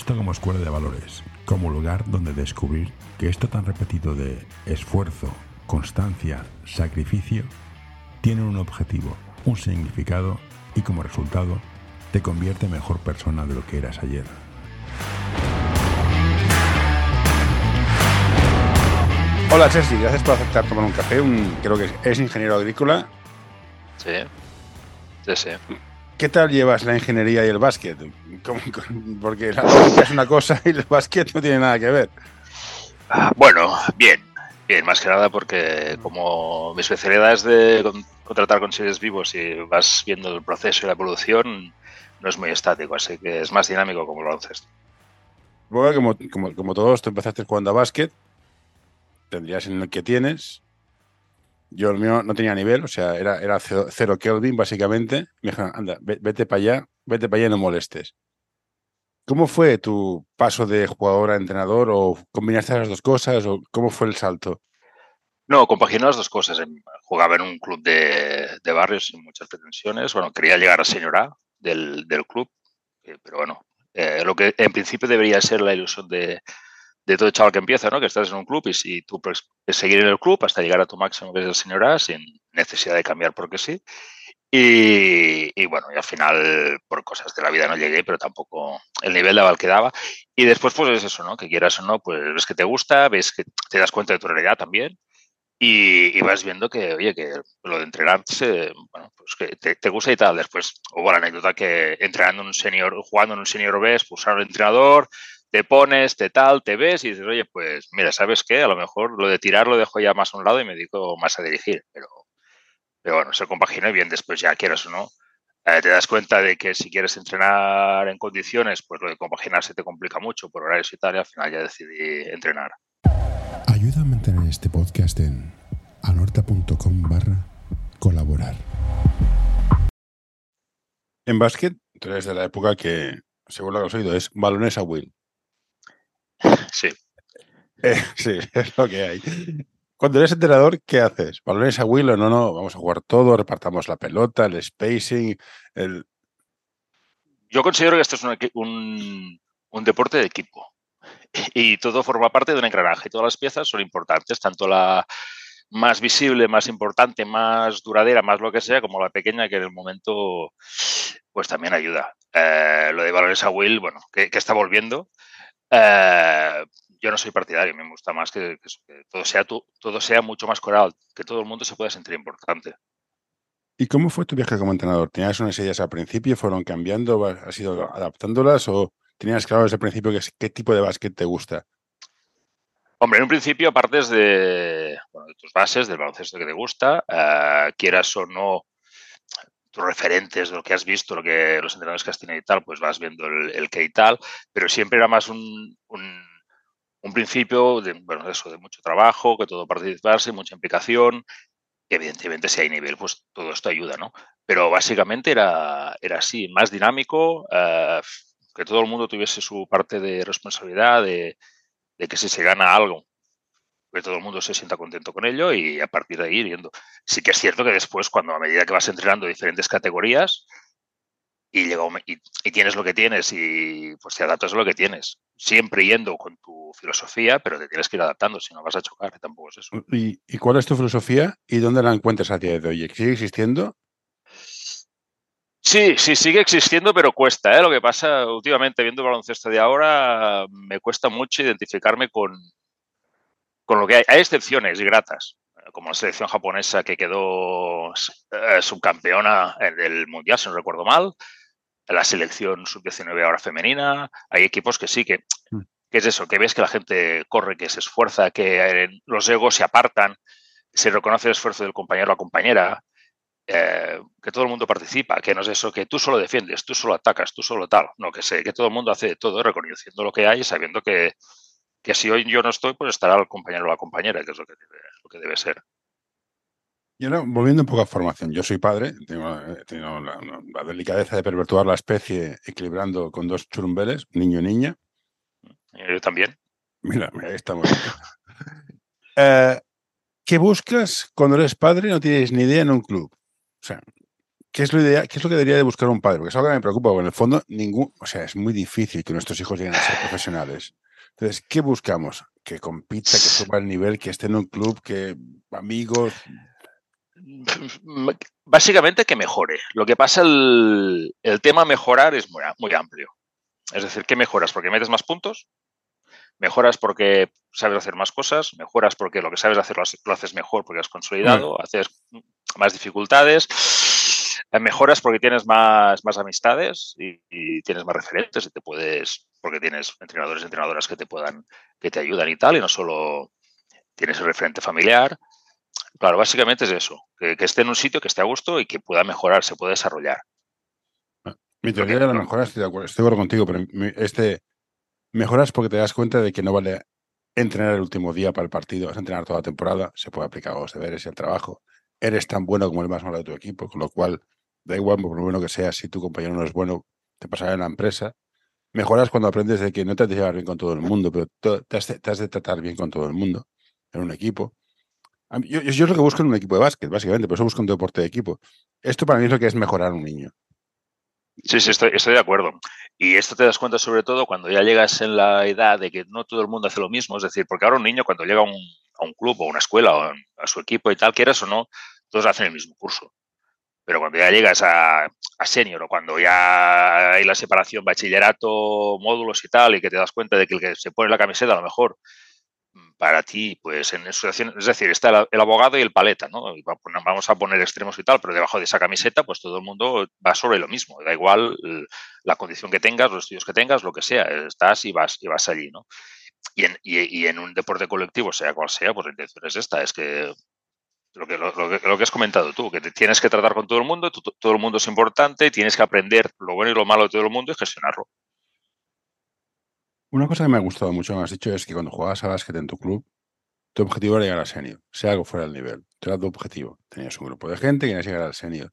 baloncesto como escuela de valores, como lugar donde descubrir que esto tan repetido de esfuerzo, constancia, sacrificio, tiene un objetivo, un significado y como resultado te convierte en mejor persona de lo que eras ayer. Hola Ceci, gracias por aceptar tomar un café. creo que es ingeniero agrícola. Sí, sí, sí. ¿Qué tal llevas la ingeniería y el básquet? Porque la es una cosa y el básquet no tiene nada que ver. Ah, bueno, bien, bien, más que nada porque como mi especialidad es de contratar con seres vivos y vas viendo el proceso y la evolución, no es muy estático, así que es más dinámico como el baloncesto. Bueno, como, como, todos, tú empezaste jugando a básquet, tendrías en el que tienes, yo el mío no tenía nivel, o sea, era, era cero, Kelvin, básicamente. Me dijeron, anda, vete para allá, vete para allá y no molestes. ¿Cómo fue tu paso de jugador a entrenador? ¿O combinaste las dos cosas? ¿O cómo fue el salto? No, compaginé las dos cosas. Em, jugaba en un club de, de barrios sin muchas pretensiones. Bueno, quería llegar a señor A del, del club, eh, pero bueno, eh, lo que en principio debería ser la ilusión de, de todo chaval que empieza, ¿no? Que estás en un club y, si tú puedes seguir en el club hasta llegar a tu máximo que es el señor A sin necesidad de cambiar porque sí. Y, bueno, y al final por cosas de la vida no llegué, pero tampoco el nivel de aval que daba. Y después pues es eso, ¿no? Que quieras o no, pues ves que te gusta, ves que te das cuenta de tu realidad también. Y, vas viendo que, oye, que lo de entrenarse, bueno, pues que te, gusta y tal. Después hubo la anécdota que entrenando en un senior, jugando en un senior B, expulsaron al entrenador, te pones, te tal, te ves y dices, oye, pues mira, ¿sabes qué? A lo mejor lo de tirar lo dejo ya más a un lado y me dedico más a dirigir, pero, pero bueno, se compagina y bien después ya quieras o no. Eh, te das cuenta de que si quieres entrenar en condiciones, pues lo de compaginar se te complica mucho por horarios y tal, y al final ya decidí entrenar. Ayuda a mantener este podcast en anorta.com barra colaborar. En básquet, tú eres de la época que, según lo que has oído, es balones a Will. Sí. Eh, sí, es lo que hay. Cuando eres entrenador, ¿qué haces? ¿Balones a Will o no? No, vamos a jugar todo, repartamos la pelota, el spacing, el... Yo considero que esto es un, deporte de equipo y todo forma parte de un engranaje. Todas las piezas son importantes, tanto la más visible, más importante, más duradera, más lo que sea, como la pequeña que en el momento pues también ayuda. Eh, lo de balones a Will, bueno, que está volviendo, eh, yo no soy partidario, me gusta más que, todo, sea todo sea mucho más coral, que todo el mundo se pueda sentir importante. ¿Y cómo fue tu viaje como entrenador? ¿Tenías unas ideas al principio? ¿Fueron cambiando? ¿Has ido adaptándolas? ¿O tenías claro desde el principio qué, tipo de básquet te gusta? Hombre, en un principio partes de, tus bases, del baloncesto que te gusta, eh, quieras o no tus referentes de lo que has visto, lo que los entrenadores que has tenido y tal, pues vas viendo el, el que y tal, pero siempre era más un, un, principio de, bueno, eso, de mucho trabajo, que todo participarse, mucha implicación. Evidentemente, si hay nivel, pues todo esto ayuda, ¿no? Pero básicamente era, era así, más dinámico, eh, que todo el mundo tuviese su parte de responsabilidad, de, de que si se gana algo, que todo el mundo se sienta contento con ello y a partir de ahí ir viendo. Sí que es cierto que después, cuando a medida que vas entrenando diferentes categorías y, llega, y, tienes lo que tienes y pues te adaptas a lo que tienes, siempre yendo con tu filosofía, pero te tienes que ir adaptando, si no vas a chocar, tampoco es eso. ¿Y, y cuál es tu filosofía y dónde la encuentras a día de hoy? ¿Sigue existiendo? Sí, sí, sigue existiendo, pero cuesta. ¿eh? Lo que pasa últimamente, viendo el baloncesto de ahora, me cuesta mucho identificarme con, con lo que hay, hay excepciones gratas, como la selección japonesa que quedó eh, subcampeona del Mundial, si no recuerdo mal, la selección sub-19 ahora femenina, hay equipos que sí, que, mm. que, es eso, que ves que la gente corre, que se esfuerza, que los egos se apartan, se reconoce el esfuerzo del compañero o la compañera, eh, que todo el mundo participa, que no es eso, que tú solo defiendes, tú solo atacas, tú solo tal, no, que sé, que todo el mundo hace de todo, reconociendo lo que hay y sabiendo que, que si hoy yo no estoy, pues estará el compañero o la compañera, que es lo que debe, lo que debe ser. Y ahora, volviendo un poco a formación, yo soy padre, tengo, la, delicadeza de perpetuar la especie equilibrando con dos churumbeles, niño y niña. Yo también. Mira, mira ahí estamos. eh, ¿Qué buscas cuando eres padre y no tienes ni idea en un club? O sea, ¿qué es, lo ¿qué es lo que debería de buscar un padre? Porque es algo que me preocupa, porque en el fondo ningún, o sea, es muy difícil que nuestros hijos lleguen a ser profesionales. Entonces, ¿qué buscamos? Que compita, que suba el nivel, que esté en un club, que amigos. Básicamente que mejore. Lo que pasa, el, el tema mejorar es muy, muy amplio. Es decir, ¿qué mejoras? ¿Porque metes más puntos? mejoras porque sabes hacer más cosas, mejoras porque lo que sabes hacer lo haces mejor porque has consolidado, haces más dificultades, mejoras porque tienes más, más amistades y, tienes más referentes y te puedes, porque tienes entrenadores y entrenadoras que te puedan, que te ayudan y tal, y no solo tienes el referente familiar. Claro, básicamente es eso, que, esté en un sitio que esté a gusto y que pueda mejorar, se pueda desarrollar. Mi teoría de la mejora, estoy de acuerdo, estoy de acuerdo contigo, pero este, Mejoras porque te das cuenta de que no vale entrenar el último día para el partido, vas a entrenar toda la temporada, se puede aplicar a los deberes y al trabajo. Eres tan bueno como el más malo de tu equipo, con lo cual da igual, por lo bueno que sea, si tu compañero no es bueno, te pasará en la empresa. Mejoras cuando aprendes de que no te has de llevar bien con todo el mundo, pero te has, de, tratar bien con todo el mundo en un equipo. Yo, es lo que busco en un equipo de básquet, básicamente, por eso busco un deporte de equipo. Esto para mí es lo que es mejorar un niño. Sí, sí, estoy, estoy de acuerdo. Y esto te das cuenta sobre todo cuando ya llegas en la edad de que no todo el mundo hace lo mismo. Es decir, porque ahora un niño cuando llega a un, a un club o a una escuela o a su equipo y tal, quieras o no, todos hacen el mismo curso. Pero cuando ya llegas a, a senior o cuando ya hay la separación bachillerato, módulos y tal, y que te das cuenta de que el que se pone la camiseta a lo mejor para ti, pues en situación, es decir, está el, abogado y el paleta, ¿no? Vamos a poner extremos y tal, pero debajo de esa camiseta, pues todo el mundo va sobre lo mismo. Da igual la condición que tengas, los estudios que tengas, lo que sea, estás y vas, y vas allí, ¿no? Y en, y, en un deporte colectivo, sea cual sea, pues la intención es esta, es que lo que, lo, que, lo que has comentado tú, que te tienes que tratar con todo el mundo, todo el mundo es importante, tienes que aprender lo bueno y lo malo de todo el mundo y gestionarlo. Una cosa que me ha gustado mucho, me has dicho, es que cuando jugabas a básquet en tu club, tu objetivo era llegar al senior, sea algo fuera del nivel. Era tu objetivo. Tenías un grupo de gente que querías llegar al senior.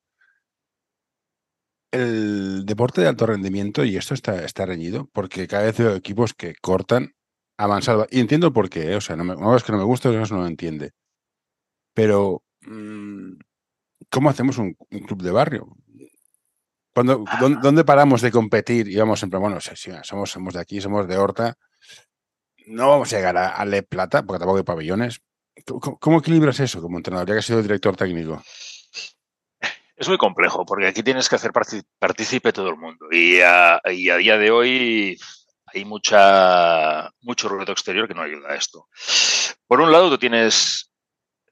El deporte de alto rendimiento, y esto está, está reñido, porque cada vez veo equipos que cortan a. Y entiendo por qué, ¿eh? o sea, no, me, no que no me gusta, eso no lo entiende. Pero, mm, ¿cómo hacemos un club de barrio? ¿dónde, paramos de competir? Y vamos siempre, bueno, somos, somos de aquí, somos de Horta. No vamos a llegar a, Le Plata, porque tampoco hay pabellones. ¿Cómo, equilibras eso como entrenador, ya que has sido director técnico? Es muy complejo, porque aquí tienes que hacer partícipe todo el mundo. Y a, y a, día de hoy hay mucha, mucho ruido exterior que no ayuda a esto. Por un lado, tú tienes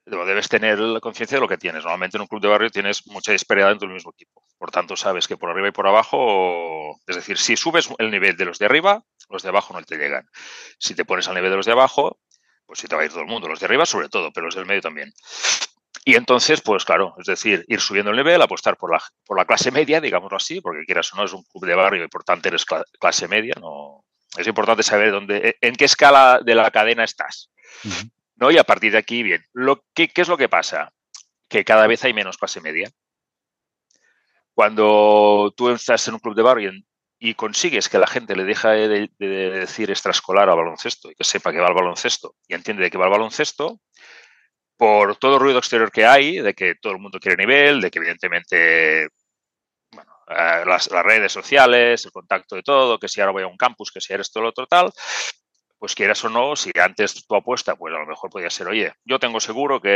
debes tener la conciencia de lo que tienes. Normalmente en un club de barrio tienes mucha disparidad dentro del mismo equipo. Por tanto, sabes que por arriba y por abajo, es decir, si subes el nivel de los de arriba, los de abajo no te llegan. Si te pones al nivel de los de abajo, pues sí te va a ir todo el mundo. Los de arriba sobre todo, pero los del medio también. Y entonces, pues claro, es decir, ir subiendo el nivel, apostar por la, por la clase media, digámoslo así, porque quieras o no, es un club de barrio y por tanto eres clase media. No, es importante saber dónde, en qué escala de la cadena estás. ¿No? Y a partir de aquí, bien. Lo, ¿qué, ¿Qué es lo que pasa? Que cada vez hay menos clase media. Cuando tú estás en un club de barrio y, consigues que la gente le deja de, decir extraescolar al baloncesto y que sepa que va al baloncesto y entiende de que va al baloncesto, por todo el ruido exterior que hay, de que todo el mundo quiere nivel, de que evidentemente bueno, eh, las, las, redes sociales, el contacto de todo, que si ahora voy a un campus, que si eres todo lo otro tal, pues quieras o no, si antes tu apuesta, pues a lo mejor podía ser, oye, yo tengo seguro que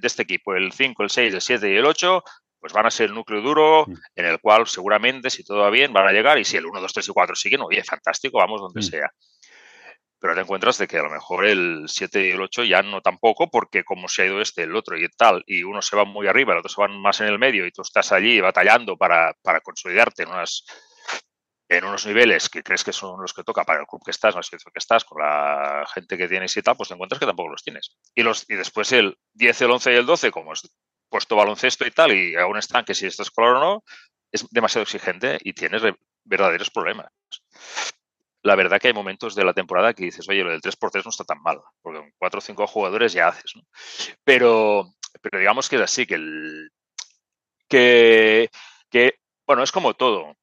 de este equipo el 5, el 6, el 7 y el 8, pues van a ser el núcleo duro mm. en el cual seguramente, si todo va bien, van a llegar y si el 1, 2, 3 y 4 siguen, oye, fantástico, vamos donde mm. sea. Pero te encuentras de que a lo mejor el 7 y el 8 ya no tampoco, porque como se ha ido este, el otro y tal, y uno se va muy arriba, el otro se va más en el medio y tú estás allí batallando para, para consolidarte en unas en unos niveles que crees que son los que toca para el club que estás, la situación que estás, con la gente que tienes y tal, pues te encuentras que tampoco los tienes. Y, los, y después el 10, el 11 y el 12, como es puesto baloncesto y tal, y aún están que si estás color o no, es demasiado exigente y tienes verdaderos problemas. La verdad que hay momentos de la temporada que dices, oye, lo del 3x3 no está tan mal, porque con 4 o 5 jugadores ya haces. Pero, pero digamos que es así, que que, que, bueno, es como todo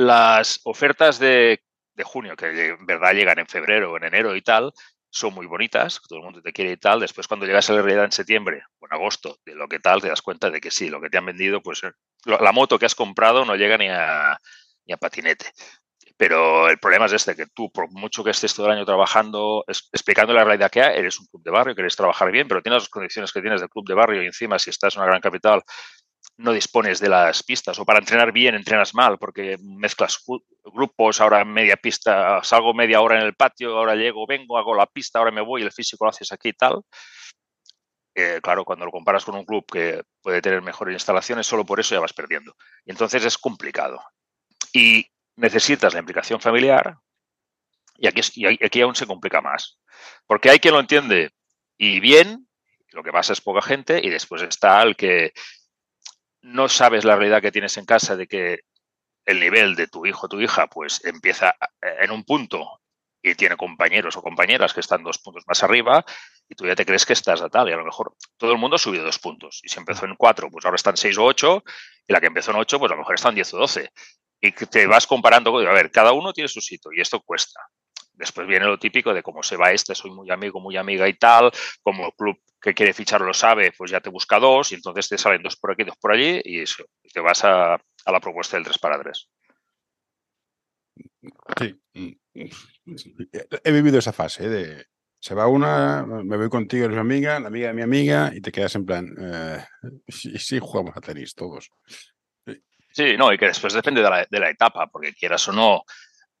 las ofertas de, junio, que en verdad llegan en febrero o en enero y tal, son muy bonitas, todo el mundo te quiere y tal. Después, cuando llegas a la realidad en septiembre o en agosto de lo que tal, te das cuenta de que sí, lo que te han vendido, pues eh, la moto que has comprado no llega ni a, ni a patinete. Pero el problema es este, que tú, por mucho que estés todo el año trabajando, explicando la realidad que hay, eres un club de barrio, quieres trabajar bien, pero tienes las condiciones que tienes del club de barrio y encima, si estás en una gran capital, no dispones de las pistas o para entrenar bien entrenas mal porque mezclas grupos, ahora media pista, salgo media hora en el patio, ahora llego, vengo, hago la pista, ahora me voy, el físico lo haces aquí y tal. Eh, claro, cuando lo comparas con un club que puede tener mejores instalaciones, solo por eso ya vas perdiendo. Y entonces es complicado. Y necesitas la implicación familiar y aquí, y aquí aún se complica más. Porque hay quien lo entiende y bien, lo que pasa es poca gente, y después está el que no sabes la realidad que tienes en casa de que el nivel de tu hijo o tu hija pues empieza eh, en un punto y tiene compañeros o compañeras que están dos puntos más arriba y tú ya te crees que estás a tal y a lo mejor todo el mundo ha subido dos puntos y si empezó en cuatro pues ahora están seis o ocho y la que empezó en ocho pues a lo mejor están diez o doce y te vas comparando, a ver, cada uno tiene su sitio y esto cuesta. Después viene lo típico de cómo se va este, soy muy amigo, muy amiga y tal, como club que quiere fichar lo sabe, pues ya te busca dos y entonces te salen dos por aquí, dos por allí y eso, te vas a, la propuesta del 3 para 3. Sí, he vivido esa fase ¿eh? de se va una, me voy contigo, eres mi amiga, la amiga de mi amiga y te quedas en plan, eh, sí, sí, jugamos a tenis todos. Sí, no, y que después depende de la, de la etapa, porque quieras o no,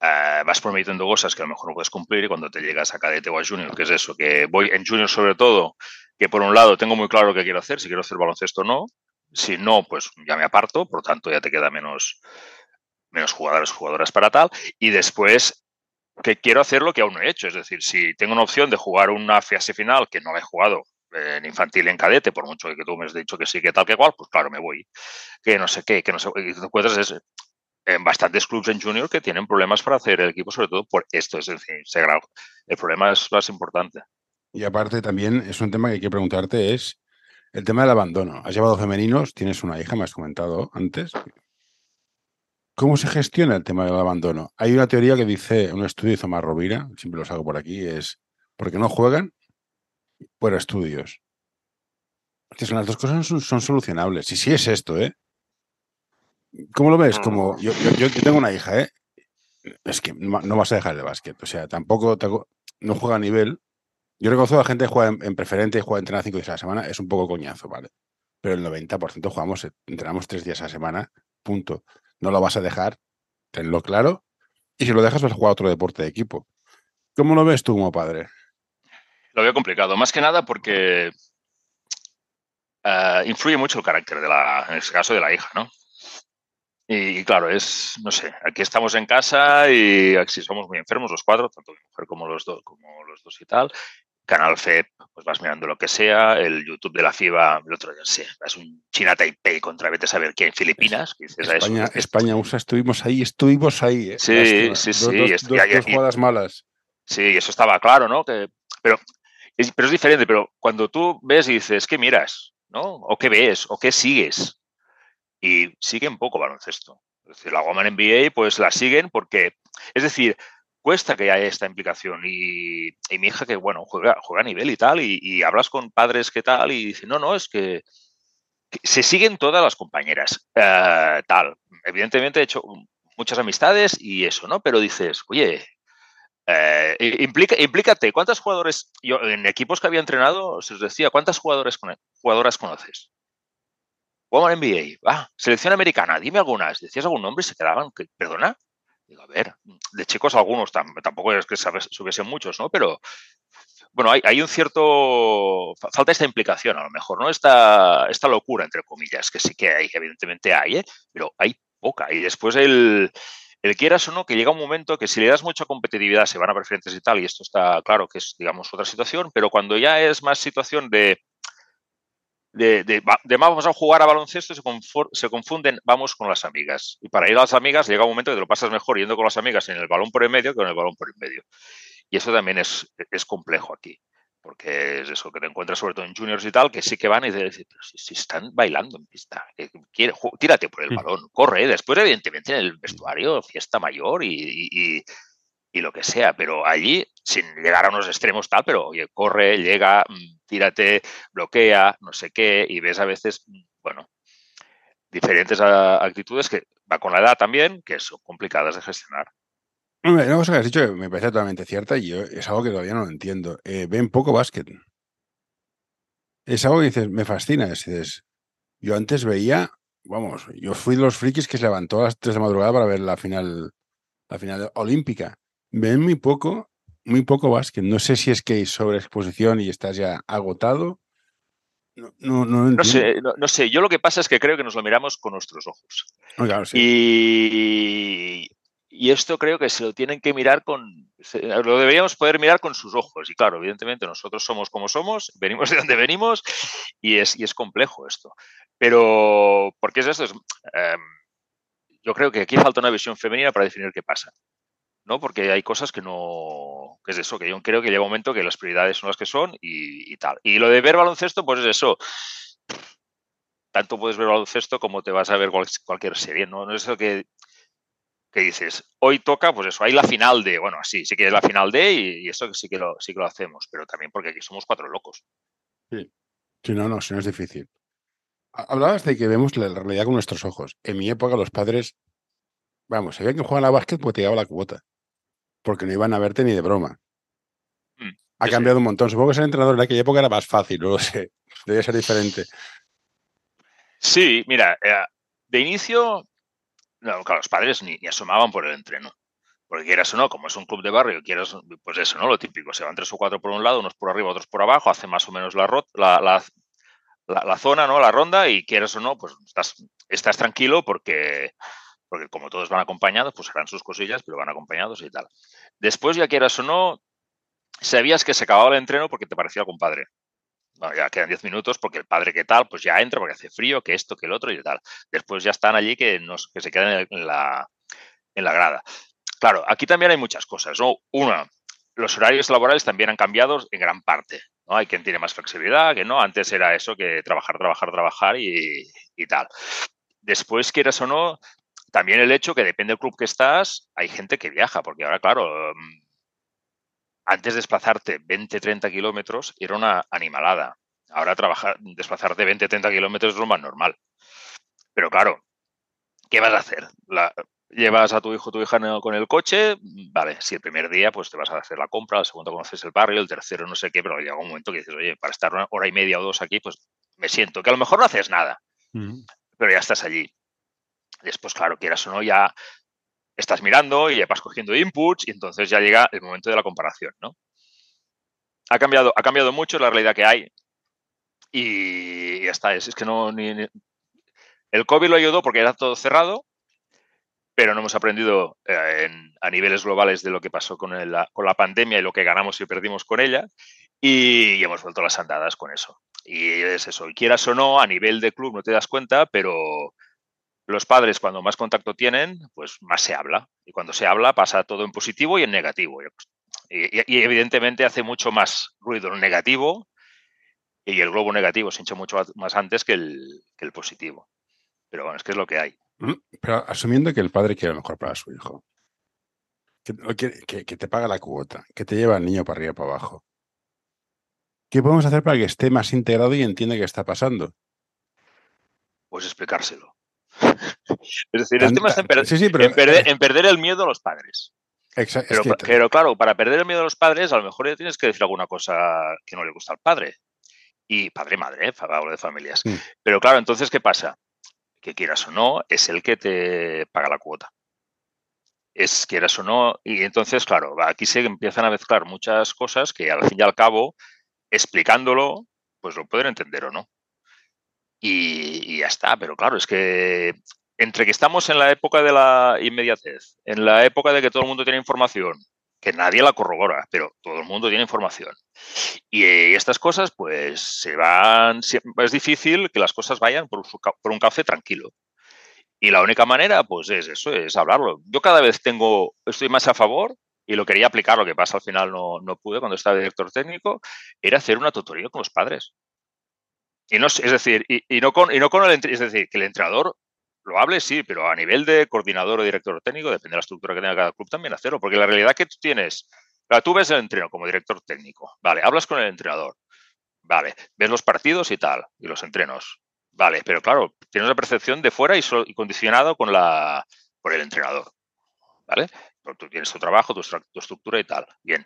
eh, vas prometiendo cosas que a lo mejor no puedes cumplir y cuando te llegas a cadete o a junior, que es eso, que voy en junior sobre todo, que por un lado tengo muy claro lo que quiero hacer, si quiero hacer baloncesto o no, si no, pues ya me aparto, por tanto ya te queda menos, menos jugadores, jugadoras para tal, y después que quiero hacer lo que aún no he hecho, es decir, si tengo una opción de jugar una fase final que no he jugado en infantil en cadete, por mucho que tú me has dicho que sí, que tal, que igual, pues claro, me voy. Que no sé qué, que no sé, y te encuentras en bastantes clubes en junior que tienen problemas para hacer el equipo, sobre todo por esto, es decir, El problema es más importante. Y aparte también es un tema que hay que preguntarte es el tema del abandono. Has llevado femeninos, tienes una hija, me has comentado antes. ¿Cómo se gestiona el tema del abandono? Hay una teoría que dice, un estudio hizo más Rovira, siempre lo saco por aquí, es porque no juegan por estudios. son las dos cosas son, son solucionables. Y sí es esto, ¿eh? ¿Cómo lo ves? Como yo, yo, tengo una hija, ¿eh? Es que no vas a dejar el básquet. O sea, tampoco no juega a nivel. Yo reconozco a la gente que juega en, preferente y juega entrenar cinco días a la semana, es un poco coñazo, ¿vale? Pero el 90% jugamos, entrenamos tres días a la semana, punto. No lo vas a dejar, tenlo claro. Y si lo dejas, vas a jugar otro deporte de equipo. ¿Cómo lo ves tú como padre? Lo veo complicado, más que nada porque eh, influye mucho el carácter de la, en este caso de la hija, ¿no? Y, claro, es, no sé, aquí estamos en casa y aquí somos muy enfermos los cuatro, tanto mi mujer como los, dos como los dos y tal. Canal FEP, pues vas mirando lo que sea, el YouTube de la FIBA, el otro día, sé, es un China Taipei contra vete a saber qué en Filipinas. España, España, USA, estuvimos ahí, estuvimos ahí. ¿eh? Sí, sí, sí. Dos, dos, jugadas malas. Sí, eso estaba claro, ¿no? Que, pero, es, pero es diferente, pero cuando tú ves y dices, ¿qué miras? ¿No? O qué ves, o qué sigues y siguen poco baloncesto. Es decir, la Woman NBA pues la siguen porque, es decir, cuesta que haya esta implicación y, mi hija que, bueno, juega, juega a nivel y tal y, hablas con padres que tal y dicen, no, no, es que, se siguen todas las compañeras, eh, tal. Evidentemente he hecho muchas amistades y eso, ¿no? Pero dices, oye, eh, implica, implícate, ¿cuántos jugadores, yo en equipos que había entrenado, se os decía, ¿cuántas jugadores, jugadoras conoces? Woman NBA, ah, selección americana, dime algunas. Decías algún nombre y se quedaban, perdona. Digo, a ver, de chicos algunos, tampoco es que subiesen muchos, ¿no? Pero bueno, hay, un cierto. Falta esta implicación, a lo mejor, ¿no? Esta, esta locura, entre comillas, que sí que hay, evidentemente hay, ¿eh? pero hay poca. Y después el, el quieras o no, que llega un momento que si le das mucha competitividad se van a preferentes y tal, y esto está claro que es, digamos, otra situación, pero cuando ya es más situación de de, de, vamos a jugar a baloncesto se, se, confunden vamos con las amigas. Y para ir a las amigas llega un momento que te lo pasas mejor yendo con las amigas en el balón por el medio que con el balón por el medio. Y eso también es, es complejo aquí. Porque es eso que te encuentras sobre todo en juniors y tal, que sí que van y dicen, pero si, están bailando en pista, quiere, tírate por el balón, corre. Después, evidentemente, en el vestuario, fiesta mayor y, y lo que sea, pero allí, sin llegar a unos extremos tal, pero oye, corre, llega, mm, tírate, bloquea, no sé qué, y ves a veces, mm, bueno, diferentes actitudes que va con la edad también, que son complicadas de gestionar. Una cosa que has dicho me parece totalmente cierta y yo es algo que todavía no lo entiendo. Eh, ven poco básquet. Es algo que dices, me fascina. Dices, yo antes veía, vamos, yo fui de los frikis que se levantó a las 3 de madrugada para ver la final, la final olímpica. Ven muy poco, muy poco básquet. No sé si es que hay sobreexposición y estás ya agotado. No, no, no, no sé, no, sé, yo lo que pasa es que creo que nos lo miramos con nuestros ojos. Oh, claro, sí. Y y esto creo que se lo tienen que mirar con, lo deberíamos poder mirar con sus ojos. Y claro, evidentemente nosotros somos como somos, venimos de donde venimos y es, y es complejo esto. Pero, ¿por qué es esto? Em, yo creo que aquí falta una visión femenina para definir qué pasa. ¿No? Porque hay cosas que no, que es eso, que yo creo que llega un momento que las prioridades son las que son y, tal. Y lo de ver baloncesto, pues es eso. Tanto puedes ver baloncesto como te vas a ver cualquier serie, ¿no? No es eso que que dices, hoy toca, pues eso, hay la final de, bueno, sí, sí que es la final de y, eso sí que, lo, sí que lo hacemos, pero también porque aquí somos cuatro locos. Sí, sí no, no, si no es difícil. Hablabas de que vemos la realidad con nuestros ojos. En mi época los padres, vamos, sabían que juegan a básquet porque te llegaba la cuota, porque no iban a verte ni de broma. Mm, ha cambiado un montón. Supongo que ser entrenador en aquella época era más fácil, no lo sé. Debe ser diferente. Sí, mira, eh, de inicio no, claro, los padres ni, asomaban por el entreno. Porque quieras o no, como es un club de barrio, quieras, pues eso, ¿no? Lo típico, se van tres o cuatro por un lado, unos por arriba, otros por abajo, hacen más o menos la, la, la, zona, ¿no? La ronda, y quieras o no, pues estás, estás tranquilo porque, porque como todos van acompañados, pues harán sus cosillas, pero van acompañados y tal. Después, ya quieras o no, sabías que se acababa el entreno porque te parecía compadre ya quedan 10 minutos porque el padre que tal, pues ya entra porque hace frío, que esto, que el otro y tal. Después ya están allí que, nos, que se quedan en la, en la grada. Claro, aquí también hay muchas cosas. ¿no? Una, los horarios laborales también han cambiado en gran parte. ¿no? Hay quien tiene más flexibilidad, que no. Antes era eso, que trabajar, trabajar, trabajar y, y tal. Después, quieras o no, también el hecho que depende del club que estás, hay gente que viaja, porque ahora, claro, antes desplazarte 20, 30 kilómetros era una animalada. Ahora trabajar, desplazarte 20, 30 kilómetros es lo más normal. Pero claro, ¿qué vas a hacer? llevas a tu hijo o tu hija con el coche, vale, si el primer día pues te vas a hacer la compra, el segundo conoces el barrio, el tercero no sé qué, pero llega un momento que dices, oye, para estar una hora y media o dos aquí, pues me siento, que a lo mejor no haces nada, pero ya estás allí. Después, claro, quieras o no, ya estás mirando y ya vas cogiendo inputs y entonces ya llega el momento de la comparación, ¿no? Ha cambiado, ha cambiado mucho la realidad que hay y ya está. Es, que no... Ni, El COVID lo ayudó porque era todo cerrado, pero no hemos aprendido eh, a niveles globales de lo que pasó con, con la pandemia y lo que ganamos y perdimos con ella y hemos vuelto las andadas con eso. Y es eso, y quieras o no, a nivel de club no te das cuenta, pero los padres, cuando más contacto tienen, pues más se habla. Y cuando se habla, pasa todo en positivo y en negativo. Y, evidentemente hace mucho más ruido el negativo y el globo negativo se hincha mucho más antes que el, positivo. Pero bueno, es que es lo que hay. Mm, pero asumiendo que el padre quiere lo mejor para su hijo, que, que te paga la cuota, que te lleva al niño para arriba y para abajo, ¿qué podemos hacer para que esté más integrado y entienda qué está pasando? Pues explicárselo. Es decir, el tema está en, perder, el miedo a los padres. Pero, claro, para perder el miedo a los padres, a lo mejor ya tienes que decir alguna cosa que no le gusta al padre. Y padre madre, ¿eh? hablo de familias. Mm. Pero claro, entonces, ¿qué pasa? Que quieras o no, es el que te paga la cuota. Es quieras o no. Y entonces, claro, aquí se empiezan a mezclar muchas cosas que al fin y al cabo, explicándolo, pues lo pueden entender o no y, ya está. Pero claro, es que entre que estamos en la época de la inmediatez, en la época de que todo el mundo tiene información, que nadie la corrobora, pero todo el mundo tiene información. Y estas cosas, pues, se van. Es difícil que las cosas vayan por, un café tranquilo. Y la única manera, pues, es eso, es hablarlo. Yo cada vez tengo, estoy más a favor y lo quería aplicar, lo que pasa al final no, no pude cuando estaba director técnico, era hacer una tutoría con los padres. Y no, es decir, y, no con, y no con el, es decir, que el entrenador hable, sí, pero a nivel de coordinador o director técnico, depende de la estructura que tenga cada club, también hacerlo, porque la realidad que tú tienes, tú ves el entreno como director técnico, vale, hablas con el entrenador, vale, ves los partidos y tal, y los entrenos, vale, pero claro, tienes la percepción de fuera y, condicionado con la, por el entrenador, ¿vale? Tú tienes tu trabajo, tu, estructura y tal, bien,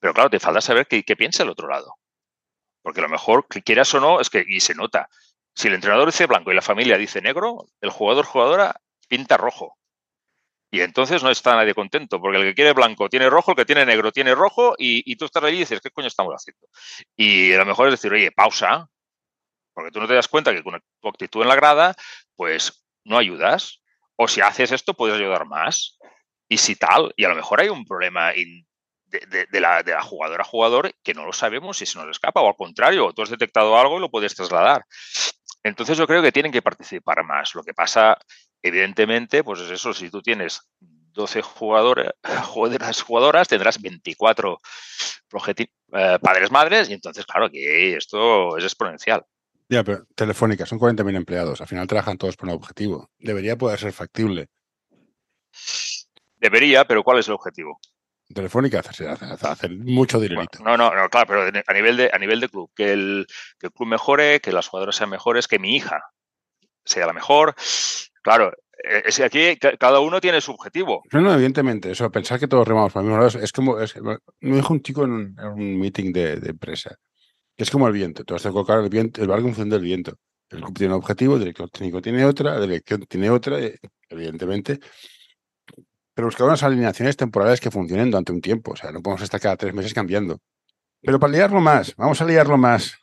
pero claro, te falta saber qué piensa el otro lado, porque a lo mejor, quieras o no, es que, y se nota, si el entrenador dice blanco y la familia dice negro, el jugador jugadora pinta rojo. Y entonces no está nadie contento, porque el que quiere blanco tiene rojo, el que tiene negro tiene rojo, y, tú estás allí y dices, ¿qué coño estamos haciendo? Y a lo mejor es decir, oye, pausa, porque tú no te das cuenta que con tu actitud en la grada, pues no ayudas. O si haces esto, puedes ayudar más. Y si tal, y a lo mejor hay un problema de, la, de, la, jugadora a jugador que no lo sabemos y se nos escapa, o al contrario, tú has detectado algo y lo puedes trasladar. Entonces yo creo que tienen que participar más. Lo que pasa, evidentemente, pues es eso, si tú tienes 12 jugadores, jugadoras, jugadoras tendrás 24 eh, padres madres y entonces, claro, que esto es exponencial. Ya, pero Telefónica, son 40.000 empleados, al final trabajan todos por un objetivo. Debería poder ser factible. Debería, pero ¿cuál es el objetivo? Telefónica hacer, hacer, mucho dinero. no, no, no, claro, pero a nivel de, a nivel de club, que el, que el club mejore, que las jugadoras sean mejores, que mi hija sea la mejor. Claro, e, es que aquí cada uno tiene su objetivo. No, no, evidentemente. Eso, pensar que todos remamos para el mismo lado es como. me dijo un chico en un, meeting de, empresa. Es como el viento. Tú has de colocar el, viento, el barco en función del viento. El club tiene un objetivo, el director técnico tiene otra, la dirección tiene otra, eh, evidentemente pero buscar unas alineaciones temporales que funcionen durante un tiempo. O sea, no podemos estar cada tres meses cambiando. Pero para liarlo más, vamos a liarlo más.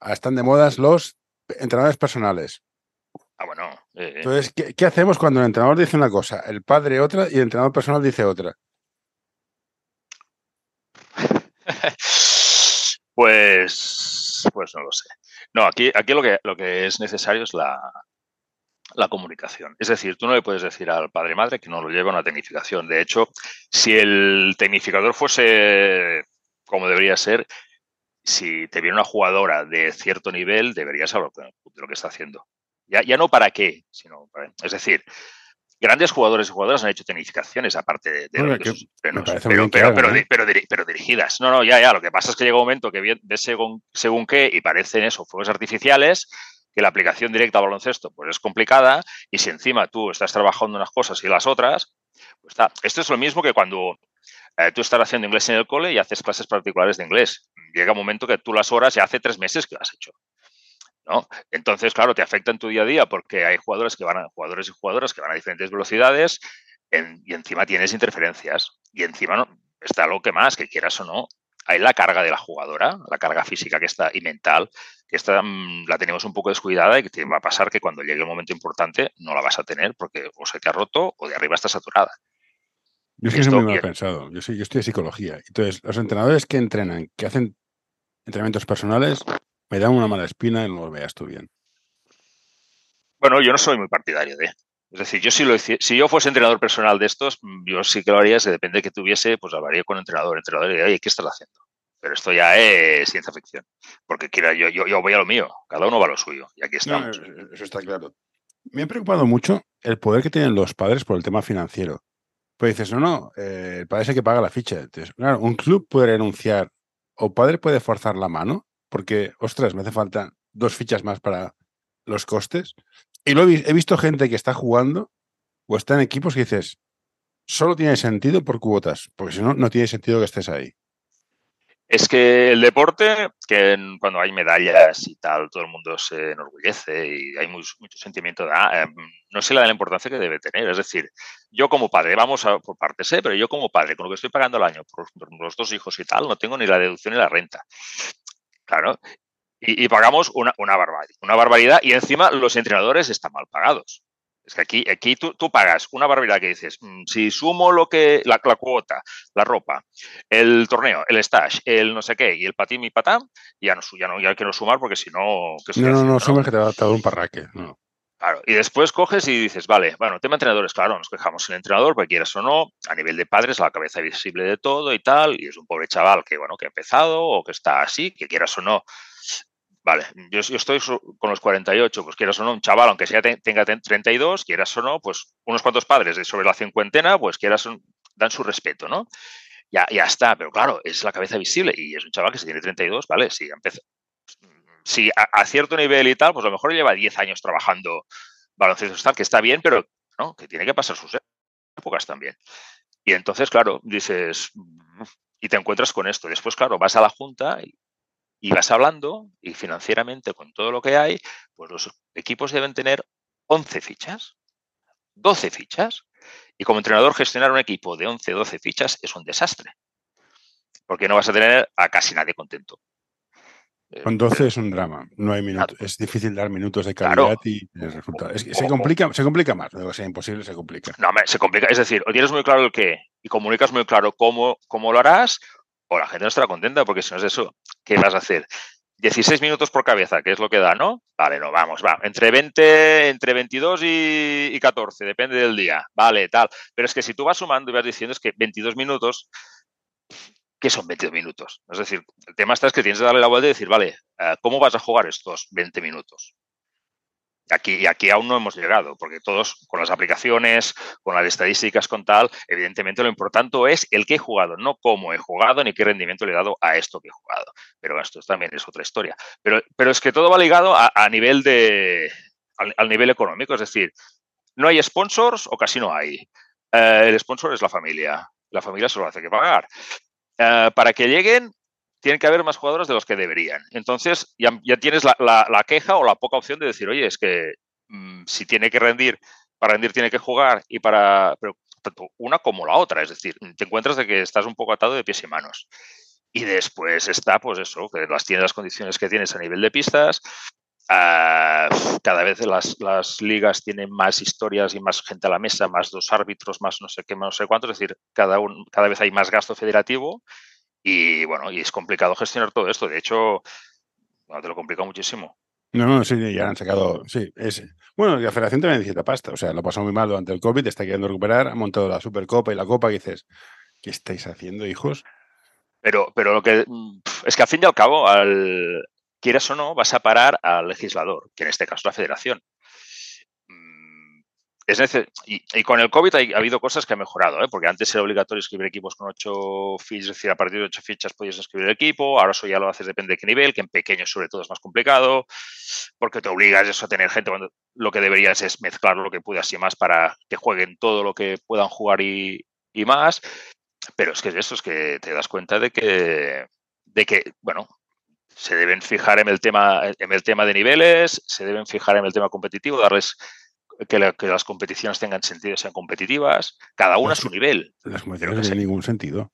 Ah, están de modas los entrenadores personales. Ah, bueno. Eh. Entonces, ¿qué, hacemos cuando el entrenador dice una cosa, el padre otra y el entrenador personal dice otra? pues, pues no lo sé. No, aquí, aquí lo, que, lo que es necesario es la, la comunicación. Es decir, tú no le puedes decir al padre madre que no lo lleva a una tecnificación. De hecho, si el tecnificador fuese como debería ser, si te viene una jugadora de cierto nivel, deberías saber de lo que está haciendo. Ya, ya no para qué, sino es decir, grandes jugadores y jugadoras han hecho tecnificaciones aparte de, pero, dirigidas. No, no, ya, ya. Lo que pasa es que llega un momento que ves según, según qué y parecen eso, fuegos artificiales que la aplicación directa al baloncesto pues es complicada y si encima tú estás trabajando unas cosas y las otras, pues está. Esto es lo mismo que cuando eh, tú estás haciendo inglés en el cole y haces clases particulares de inglés. Llega un momento que tú las horas ya hace tres meses que las has hecho. ¿no? Entonces, claro, te afecta en tu día a día porque hay jugadores que van a, jugadores y jugadoras que van a diferentes velocidades y encima tienes interferencias. Y encima no, está lo que más, que quieras o no, hay la carga de la jugadora, la carga física que está y mental, que esta mm, la tenemos un poco descuidada y que te va a pasar que cuando llegue el momento importante no la vas a tener porque o se te ha roto o de arriba está saturada. Yo es que soy muy mal pensado. Yo, soy, yo estoy de psicología. Entonces, los entrenadores que entrenan, que hacen entrenamientos personales, me dan una mala espina y no lo veas tú bien. Bueno, yo no soy muy partidario de. Es decir, yo si, lo, si yo fuese entrenador personal de estos, mm, yo sí que lo haría, se depende de que tuviese, pues hablaría con entrenador, entrenador y diría, oye, ¿qué estás haciendo? Pero esto ya es ciencia ficción, porque quiera, yo, yo, voy a lo mío, cada uno va a lo suyo, y aquí estamos. eso está claro. Me ha preocupado mucho el poder que tienen los padres por el tema financiero. Pues dices, no, no, eh, el padre es el que paga la ficha. Entonces, claro, un club puede renunciar o padre puede forzar la mano, porque, ostras, me hace falta dos fichas más para los costes. Y lo he, visto gente que está jugando o está en equipos que dices, solo tiene sentido por cuotas, porque si no, no tiene sentido que estés ahí. Es que el deporte, que cuando hay medallas y tal, todo el mundo se enorgullece y hay mucho, sentimiento de, em, no se le da la importancia que debe tener. Es decir, yo como padre, vamos a, por partes, ¿eh? pero yo como padre, con lo que estoy pagando al año por, los dos hijos y tal, no tengo ni la deducción ni la renta. Claro, y, pagamos una, una, barbaridad, una barbaridad y encima los entrenadores están mal pagados. Es que aquí, aquí tú, tú pagas una barbaridad que dices, mm, si sumo lo que, la, cuota, la ropa, el torneo, el stash, el no sé qué y el patín y patán, ya no, ya no ya quiero sumar porque si no... No, no, no, sumes que te va a dar un parraque. No. Claro, y después coges y dices, vale, bueno, tema entrenadores, claro, nos quejamos el entrenador, porque quieras o no, a nivel de padres, la cabeza visible de todo y tal, y es un pobre chaval que, bueno, que ha empezado o que está así, que quieras o no, Vale, yo, estoy con los 48, pues quieras o no, un chaval, aunque sea tenga 32, quieras o no, pues unos cuantos padres de sobre la cincuentena, pues quieras dan su respeto, ¿no? Ya, ya está, pero claro, es la cabeza visible y es un chaval que se tiene 32, ¿vale? Si empieza, si a, cierto nivel y tal, pues a lo mejor lleva 10 años trabajando baloncesto tal, que está bien, pero ¿no? que tiene que pasar sus épocas también. Y entonces, claro, dices, y te encuentras con esto. Después, claro, vas a la junta y vas hablando y financieramente con todo lo que hay, pues los equipos deben tener 11 fichas, 12 fichas. Y como entrenador gestionar un equipo de 11, 12 fichas es un desastre. Porque no vas a tener a casi nadie contento. Con 12 es un drama, no hay minutos. Es difícil dar minutos de calidad y resultados. se, complica, se complica más, no sea imposible, se complica. No, se complica. Es decir, o tienes muy claro el qué y comunicas muy claro cómo, cómo lo harás, la gente no estará contenta, porque si no es eso, ¿qué vas a hacer? 16 minutos por cabeza, que es lo que da, ¿no? Vale, no, vamos, va. Entre 20, entre 22 y, 14, depende del día. Vale, tal. Pero es que si tú vas sumando y vas diciendo es que 22 minutos, ¿qué son 22 minutos? Es decir, el tema está es que tienes que darle la vuelta y decir, vale, eh, ¿cómo vas a jugar estos 20 minutos? Aquí, aquí aún no hemos llegado, porque todos con las aplicaciones, con las estadísticas, con tal, evidentemente lo importante es el que he jugado, no cómo he jugado ni qué rendimiento le he dado a esto que he jugado. Pero esto también es otra historia. Pero, pero es que todo va ligado a, nivel de, al, nivel económico, es decir, no hay sponsors o casi no hay. Eh, el sponsor es la familia. La familia solo hace que pagar. Eh, para que lleguen, tienen que haber más jugadores de los que deberían. Entonces ya, tienes la, queja o la poca opción de decir, oye, es que mm, si tiene que rendir, para rendir tiene que jugar y para... Pero tanto una como la otra, es decir, te encuentras de que estás un poco atado de pies y manos. Y después está, pues eso, que las tienes las condiciones que tienes a nivel de pistas. Ah, cada vez las, las, ligas tienen más historias y más gente a la mesa, más dos árbitros, más no sé qué, no sé cuánto. Es decir, cada, un, cada vez hay más gasto federativo y bueno, y es complicado gestionar todo esto. De hecho, te lo complica muchísimo. No, no, sí, ya han sacado. Sí, es. Bueno, la federación también necesita pasta. O sea, lo pasó muy mal durante el COVID, está queriendo recuperar, ha montado la Supercopa y la Copa y dices, ¿qué estáis haciendo, hijos? Pero, pero lo que. Mm, es que al fin y al cabo, al, quieras o no, vas a parar al legislador, que en este caso es la federación es y, con el COVID ha habido cosas que han mejorado, ¿eh? porque antes era obligatorio escribir equipos con ocho fichas, es decir, a partir de ocho fichas podías escribir el equipo, ahora eso ya lo haces depende de qué nivel, que en pequeños sobre todo es más complicado, porque te obligas eso a tener gente cuando lo que deberías es mezclar lo que puedas y más para que jueguen todo lo que puedan jugar y, más, pero es que eso es que te das cuenta de que, de que, bueno, se deben fijar en el tema, en el tema de niveles, se deben fijar en el tema competitivo, darles que, las competiciones tengan sentido, sean competitivas, cada una a su nivel. Las competiciones no tienen ningún sentido.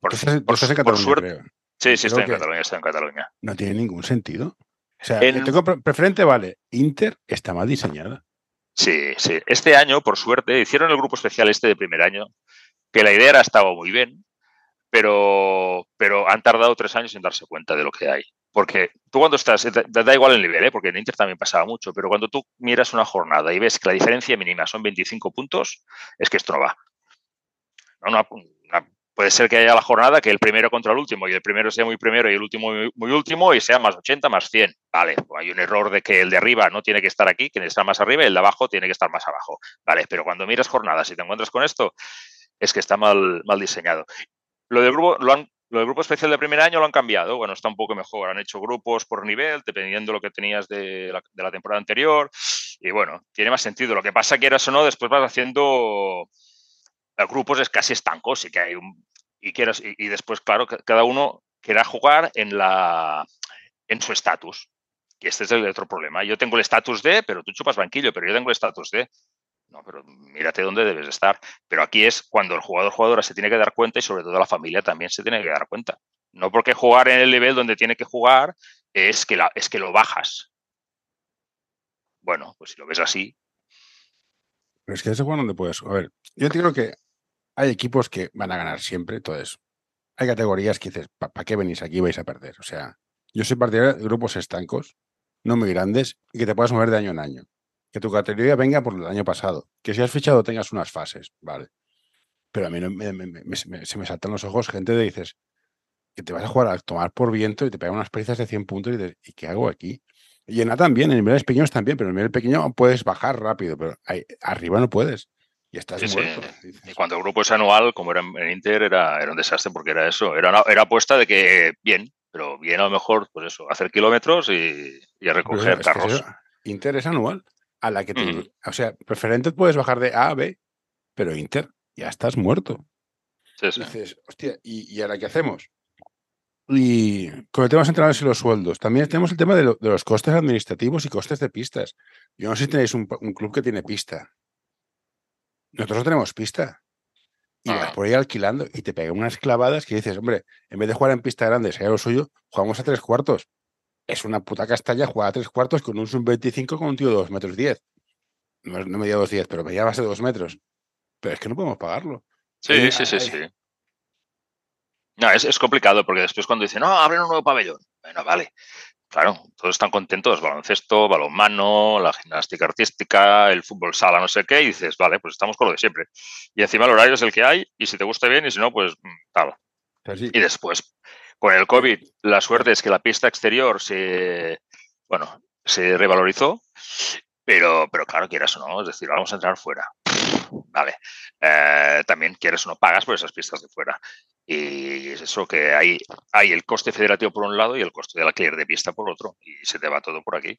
Por, suerte. Sí, sí, está en Cataluña, está en Cataluña. No tiene ningún sentido. O sea, tengo preferente, vale, Inter está mal diseñada. Sí, sí. Este año, por suerte, hicieron el grupo especial este de primer año, que la idea era estaba muy bien, pero, pero han tardado tres años en darse cuenta de lo que hay. Porque tú cuando estás, da, igual el nivel, ¿eh? porque en Inter también pasaba mucho, pero cuando tú miras una jornada y ves que la diferencia mínima son 25 puntos, es que esto no va. No, puede ser que haya la jornada que el primero contra el último y el primero sea muy primero y el último muy, último y sea más 80, más 100. Vale, pues hay un error de que el de arriba no tiene que estar aquí, que está más arriba y el de abajo tiene que estar más abajo. Vale, pero cuando miras jornadas y te encuentras con esto, es que está mal, mal diseñado. Lo del grupo lo han lo del grupo especial de primer año lo han cambiado. Bueno, está un poco mejor. Han hecho grupos por nivel, dependiendo de lo que tenías de la, temporada anterior. Y bueno, tiene más sentido. Lo que pasa, que eras o no, después vas haciendo grupos es casi estancos y que hay. Y, quieras, y, después, claro, cada uno quiera jugar en, la, en su estatus. Y este es el otro problema. Yo tengo el estatus de, pero tú chupas banquillo, pero yo tengo el estatus de. No, pero mírate dónde debes estar. Pero aquí es cuando el jugador jugadora se tiene que dar cuenta y sobre todo la familia también se tiene que dar cuenta. No porque jugar en el nivel donde tiene que jugar es que, es que lo bajas. Bueno, pues si lo ves así. Pero es que ese juego donde puedes. A ver, yo creo que hay equipos que van a ganar siempre, entonces hay categorías que dices, ¿para qué venís aquí? Vais a perder. O sea, yo soy partidario de grupos estancos, no muy grandes, y que te puedas mover de año en año que tu categoría venga por el año pasado. Que si has fichado tengas unas fases, vale. Pero a mí se me saltan los ojos gente de dices, que te vas a jugar a tomar por viento y te pegan unas palizas de 100 puntos y dices, ¿y qué hago aquí? Y en A también, en niveles pequeños también, pero en nivel pequeño puedes bajar rápido, pero ahí, arriba no puedes. Y estás Sí, sí. muerto. Y cuando el grupo es anual, como era en Inter, era, era un desastre porque era eso. Era, una- era apuesta de que bien, pero bien a lo mejor, pues eso, hacer kilómetros y, y a Pero recoger carros. Inter es anual. A la que te, Mm. O sea, preferente puedes bajar de A a B, pero Inter ya estás muerto. Sí, sí. Dices, hostia, ¿y, y ahora qué hacemos? Y con el tema de los entrenadores y los sueldos, también tenemos el tema de, lo- de los costes administrativos y costes de pistas. Yo no sé si tenéis un, un club que tiene pista. Nosotros no tenemos pista. Y vas por ahí alquilando y te pegan unas clavadas que dices, hombre, en vez de jugar en pista grande, sería lo suyo, jugamos a tres cuartos. Es una puta castalla jugar a tres cuartos con un sub-25 con un tío de dos metros diez. No, no medía dos diez, pero medía base de dos metros. Pero es que no podemos pagarlo. Sí, Eh, sí, sí, sí. No, es, es complicado porque después cuando dicen, no, abren un nuevo pabellón. Bueno, vale. Claro, todos están contentos, baloncesto, balonmano, la gimnástica artística, el fútbol sala, no sé qué, y dices, vale, pues estamos con lo de siempre. Y encima el horario es el que hay, y si te gusta bien, y si no, pues mm, tal. Y después, con el COVID, la suerte es que la pista exterior se, bueno, se revalorizó, pero, pero claro, quieras o no, es decir, vamos a entrar fuera. Vale. Eh, también quieres o no pagas por esas pistas de fuera. Y es eso que hay, hay el coste federativo por un lado y el coste del alquiler de pista por otro. Y se te va todo por aquí.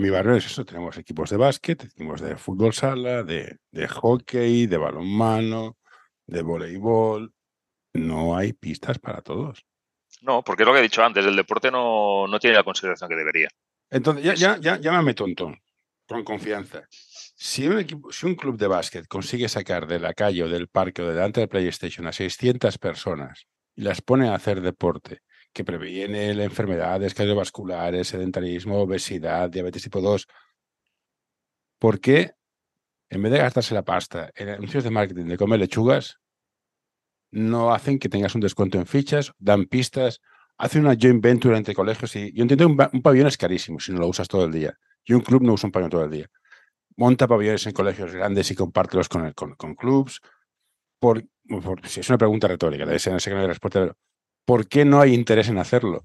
En mi barrio es eso, tenemos equipos de básquet, equipos de fútbol sala, de, de hockey, de balonmano, de voleibol. No hay pistas para todos. No, porque es lo que he dicho antes, el deporte no, no tiene la consideración que debería. Entonces, ya, ya, ya, llámame tonto, con confianza. Si un, equipo, si un club de básquet consigue sacar de la calle o del parque o delante del PlayStation a 600 personas y las pone a hacer deporte que previene la enfermedades cardiovasculares, sedentarismo, obesidad, diabetes tipo 2, ¿por qué en vez de gastarse la pasta en anuncios de marketing de comer lechugas, no hacen que tengas un descuento en fichas, dan pistas, hacen una joint venture entre colegios y yo entiendo un, pa- un pabellón es carísimo si no lo usas todo el día. Y un club no usa un pabellón todo el día. Monta pabellones en colegios grandes y compártelos con, el- con, clubs. Por, si es una pregunta retórica, no sé que hay respuesta, pero ¿por qué no hay interés en hacerlo?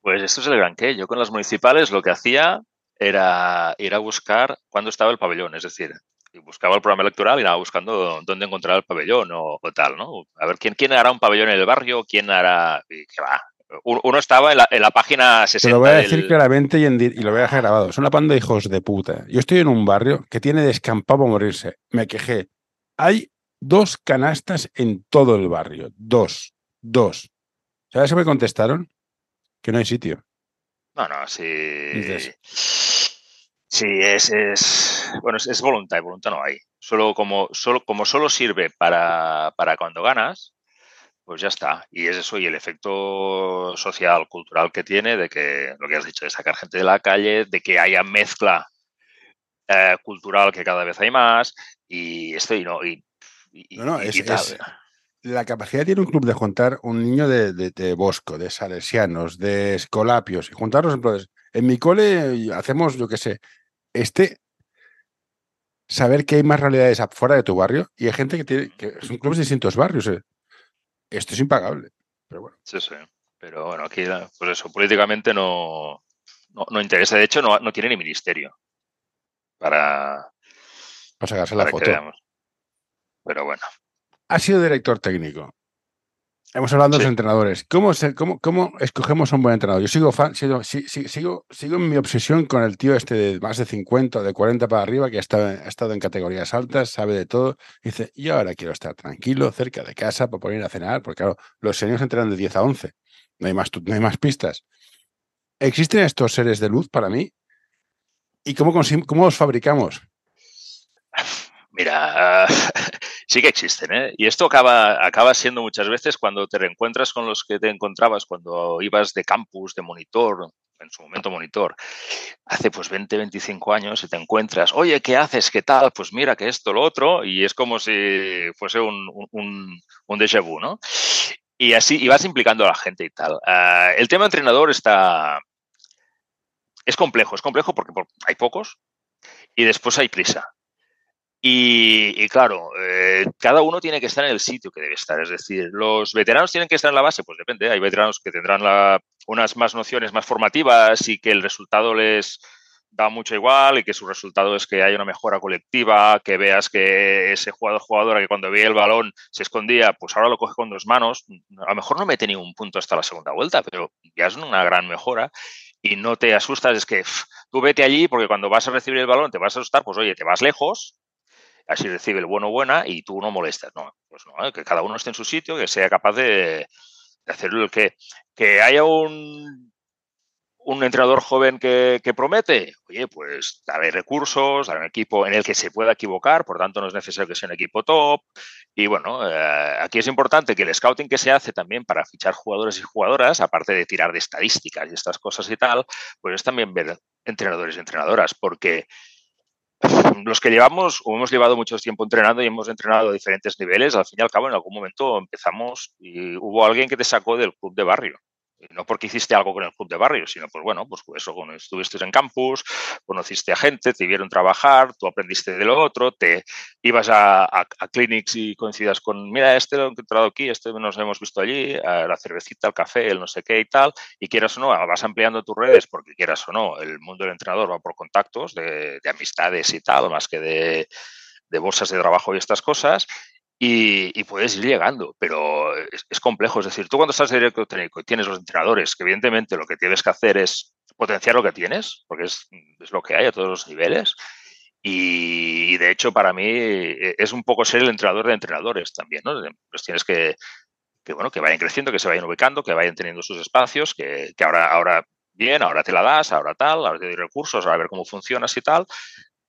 Pues esto es el gran qué. Yo con las municipales lo que hacía era ir a buscar cuándo estaba el pabellón, es decir, buscaba el programa electoral y estaba buscando dónde encontrar el pabellón o, o tal, ¿no? A ver quién, quién hará un pabellón en el barrio, quién hará. y va. Uno estaba en la, en la página 60. Te lo voy a decir del- claramente y, en di- y lo voy a dejar grabado. Son una panda de hijos de puta. Yo estoy en un barrio que tiene descampado para morirse. Me quejé. Hay dos canastas en todo el barrio. Dos. Dos. ¿Sabes qué me contestaron? Que no hay sitio. No, no, sí. Dices. Sí, es, es bueno, es, es voluntad y voluntad no hay. Solo como solo, como solo sirve para, para cuando ganas, pues ya está. Y es eso, y el efecto social, cultural que tiene, de que lo que has dicho, de sacar gente de la calle, de que haya mezcla eh, cultural que cada vez hay más, y esto y no, y, y- No, no, y- es- es- La capacidad tiene un club de juntar un niño de, de- de Bosco, de Salesianos, de Escolapios, y juntarlos en plan, En mi cole hacemos, yo qué sé, este saber que hay más realidades afuera de tu barrio y hay gente que tiene, que son clubes de distintos barrios. eh. Esto es impagable. Pero bueno, Sí, sí. Pero bueno, aquí, pues eso, políticamente no, no, no interesa. De hecho, no, no tiene ni ministerio para, para sacarse la para foto. veamos. Pero bueno, Ha sido director técnico. Hemos hablado de los entrenadores. ¿Cómo, cómo, ¿Cómo, escogemos a un buen entrenador? Yo sigo, fan, sigo, sigo, sigo, en mi obsesión con el tío este de más de 50 o de 40 para arriba que ha estado, ha estado en categorías altas, sabe de todo. dice, yo ahora quiero estar tranquilo, cerca de casa, para poder ir a cenar, porque claro, los señores entrenan de 10 a 11. No hay más, no hay más pistas. ¿Existen estos seres de luz para mí? ¿Y cómo, cómo los fabricamos? Mira, sí que existen, ¿eh? Y esto acaba, acaba siendo muchas veces cuando te reencuentras con los que te encontrabas cuando ibas de campus, de monitor, en su momento monitor, hace pues 20, 25 años y te encuentras, oye, ¿qué haces? ¿Qué tal? Pues mira que esto, lo otro, y es como si fuese un, un, un déjà vu, ¿no? Y así, y vas implicando a la gente y tal. Ah, el tema entrenador está... Es complejo, es complejo porque hay pocos y después hay prisa. Y, claro, eh, cada uno tiene que estar en el sitio que debe estar. Es decir, los veteranos tienen que estar en la base, pues depende. Hay veteranos que tendrán unas más nociones más formativas y que el resultado les da mucho igual y que su resultado es que haya una mejora colectiva, que veas que ese jugador jugadora que cuando veía el balón se escondía, pues ahora lo coge con dos manos. A lo mejor no mete ni un punto hasta la segunda vuelta, pero ya es una gran mejora y no te asustas, es que tú vete allí porque cuando vas a recibir el balón te vas a asustar, pues oye, te vas lejos, así recibe el bueno o buena y tú no molestas, ¿no? Pues no, ¿eh? que cada uno esté en su sitio, que sea capaz de, hacerlo, que, que haya un, un entrenador joven que, promete, oye, pues darle recursos, darle un equipo en el que se pueda equivocar, por tanto no es necesario que sea un equipo top. Y bueno, eh, aquí es importante que el scouting que se hace también para fichar jugadores y jugadoras, aparte de tirar de estadísticas y estas cosas y tal, pues es también ver entrenadores y entrenadoras, porque los que llevamos o hemos llevado mucho tiempo entrenando y hemos entrenado a diferentes niveles, al fin y al cabo en algún momento empezamos y hubo alguien que te sacó del club de barrio no porque hiciste algo con el club de barrio, sino pues bueno, pues eso, cuando estuviste en campus, conociste a gente, te vieron trabajar, tú aprendiste de lo otro, te ibas a, a, clinics y coincidas con, mira, este lo he encontrado aquí, este nos hemos visto allí, a la cervecita, el café, el no sé qué y tal, y quieras o no, vas ampliando tus redes porque quieras o no, el mundo del entrenador va por contactos de, amistades y tal, más que de, de bolsas de trabajo y estas cosas, y, puedes ir llegando, pero es, complejo. Es decir, tú cuando estás de directo técnico y tienes los entrenadores, que evidentemente lo que tienes que hacer es potenciar lo que tienes, porque es, lo que hay a todos los niveles. Y, de hecho, para mí e, es un poco ser el entrenador de entrenadores también, ¿no? Pues tienes que, que, bueno, que vayan creciendo, que se vayan ubicando, que vayan teniendo sus espacios, que, que ahora, ahora bien, ahora te la das, ahora tal, ahora te doy recursos, ahora a ver cómo funcionas y tal.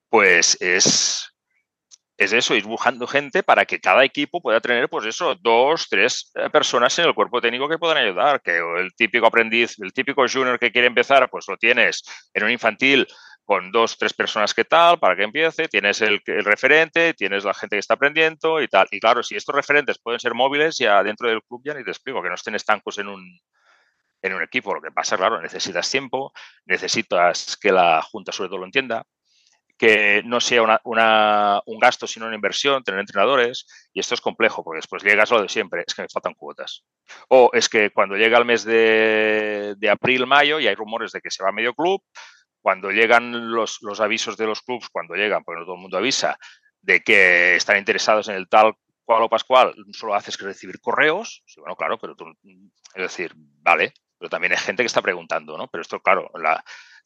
Pues es, es eso, ir buscando gente para que cada equipo pueda tener, pues eso, dos, tres eh, personas en el cuerpo técnico que puedan ayudar. Que el típico aprendiz, el típico junior que quiere empezar, pues lo tienes en un infantil con dos, tres personas que tal, para que empiece, tienes el, referente, tienes la gente que está aprendiendo y tal. Y claro, si estos referentes pueden ser móviles, ya dentro del club ya ni te explico, que no estén estancos en un, en un equipo. Lo que pasa, claro, necesitas tiempo, necesitas que la Junta sobre todo lo entienda, que no sea un gasto, sino una inversión, tener entrenadores, y esto es complejo, porque después llegas lo de siempre, es que me faltan cuotas. O es que cuando llega el mes de, abril, mayo, y hay rumores de que se va a medio club, cuando llegan los, avisos de los clubes, cuando llegan, porque no todo el mundo avisa, de que están interesados en el tal cual o pascual, solo haces que recibir correos, sí, bueno, claro, pero tú, es decir, vale, pero también hay gente que está preguntando, ¿no? Pero esto, claro,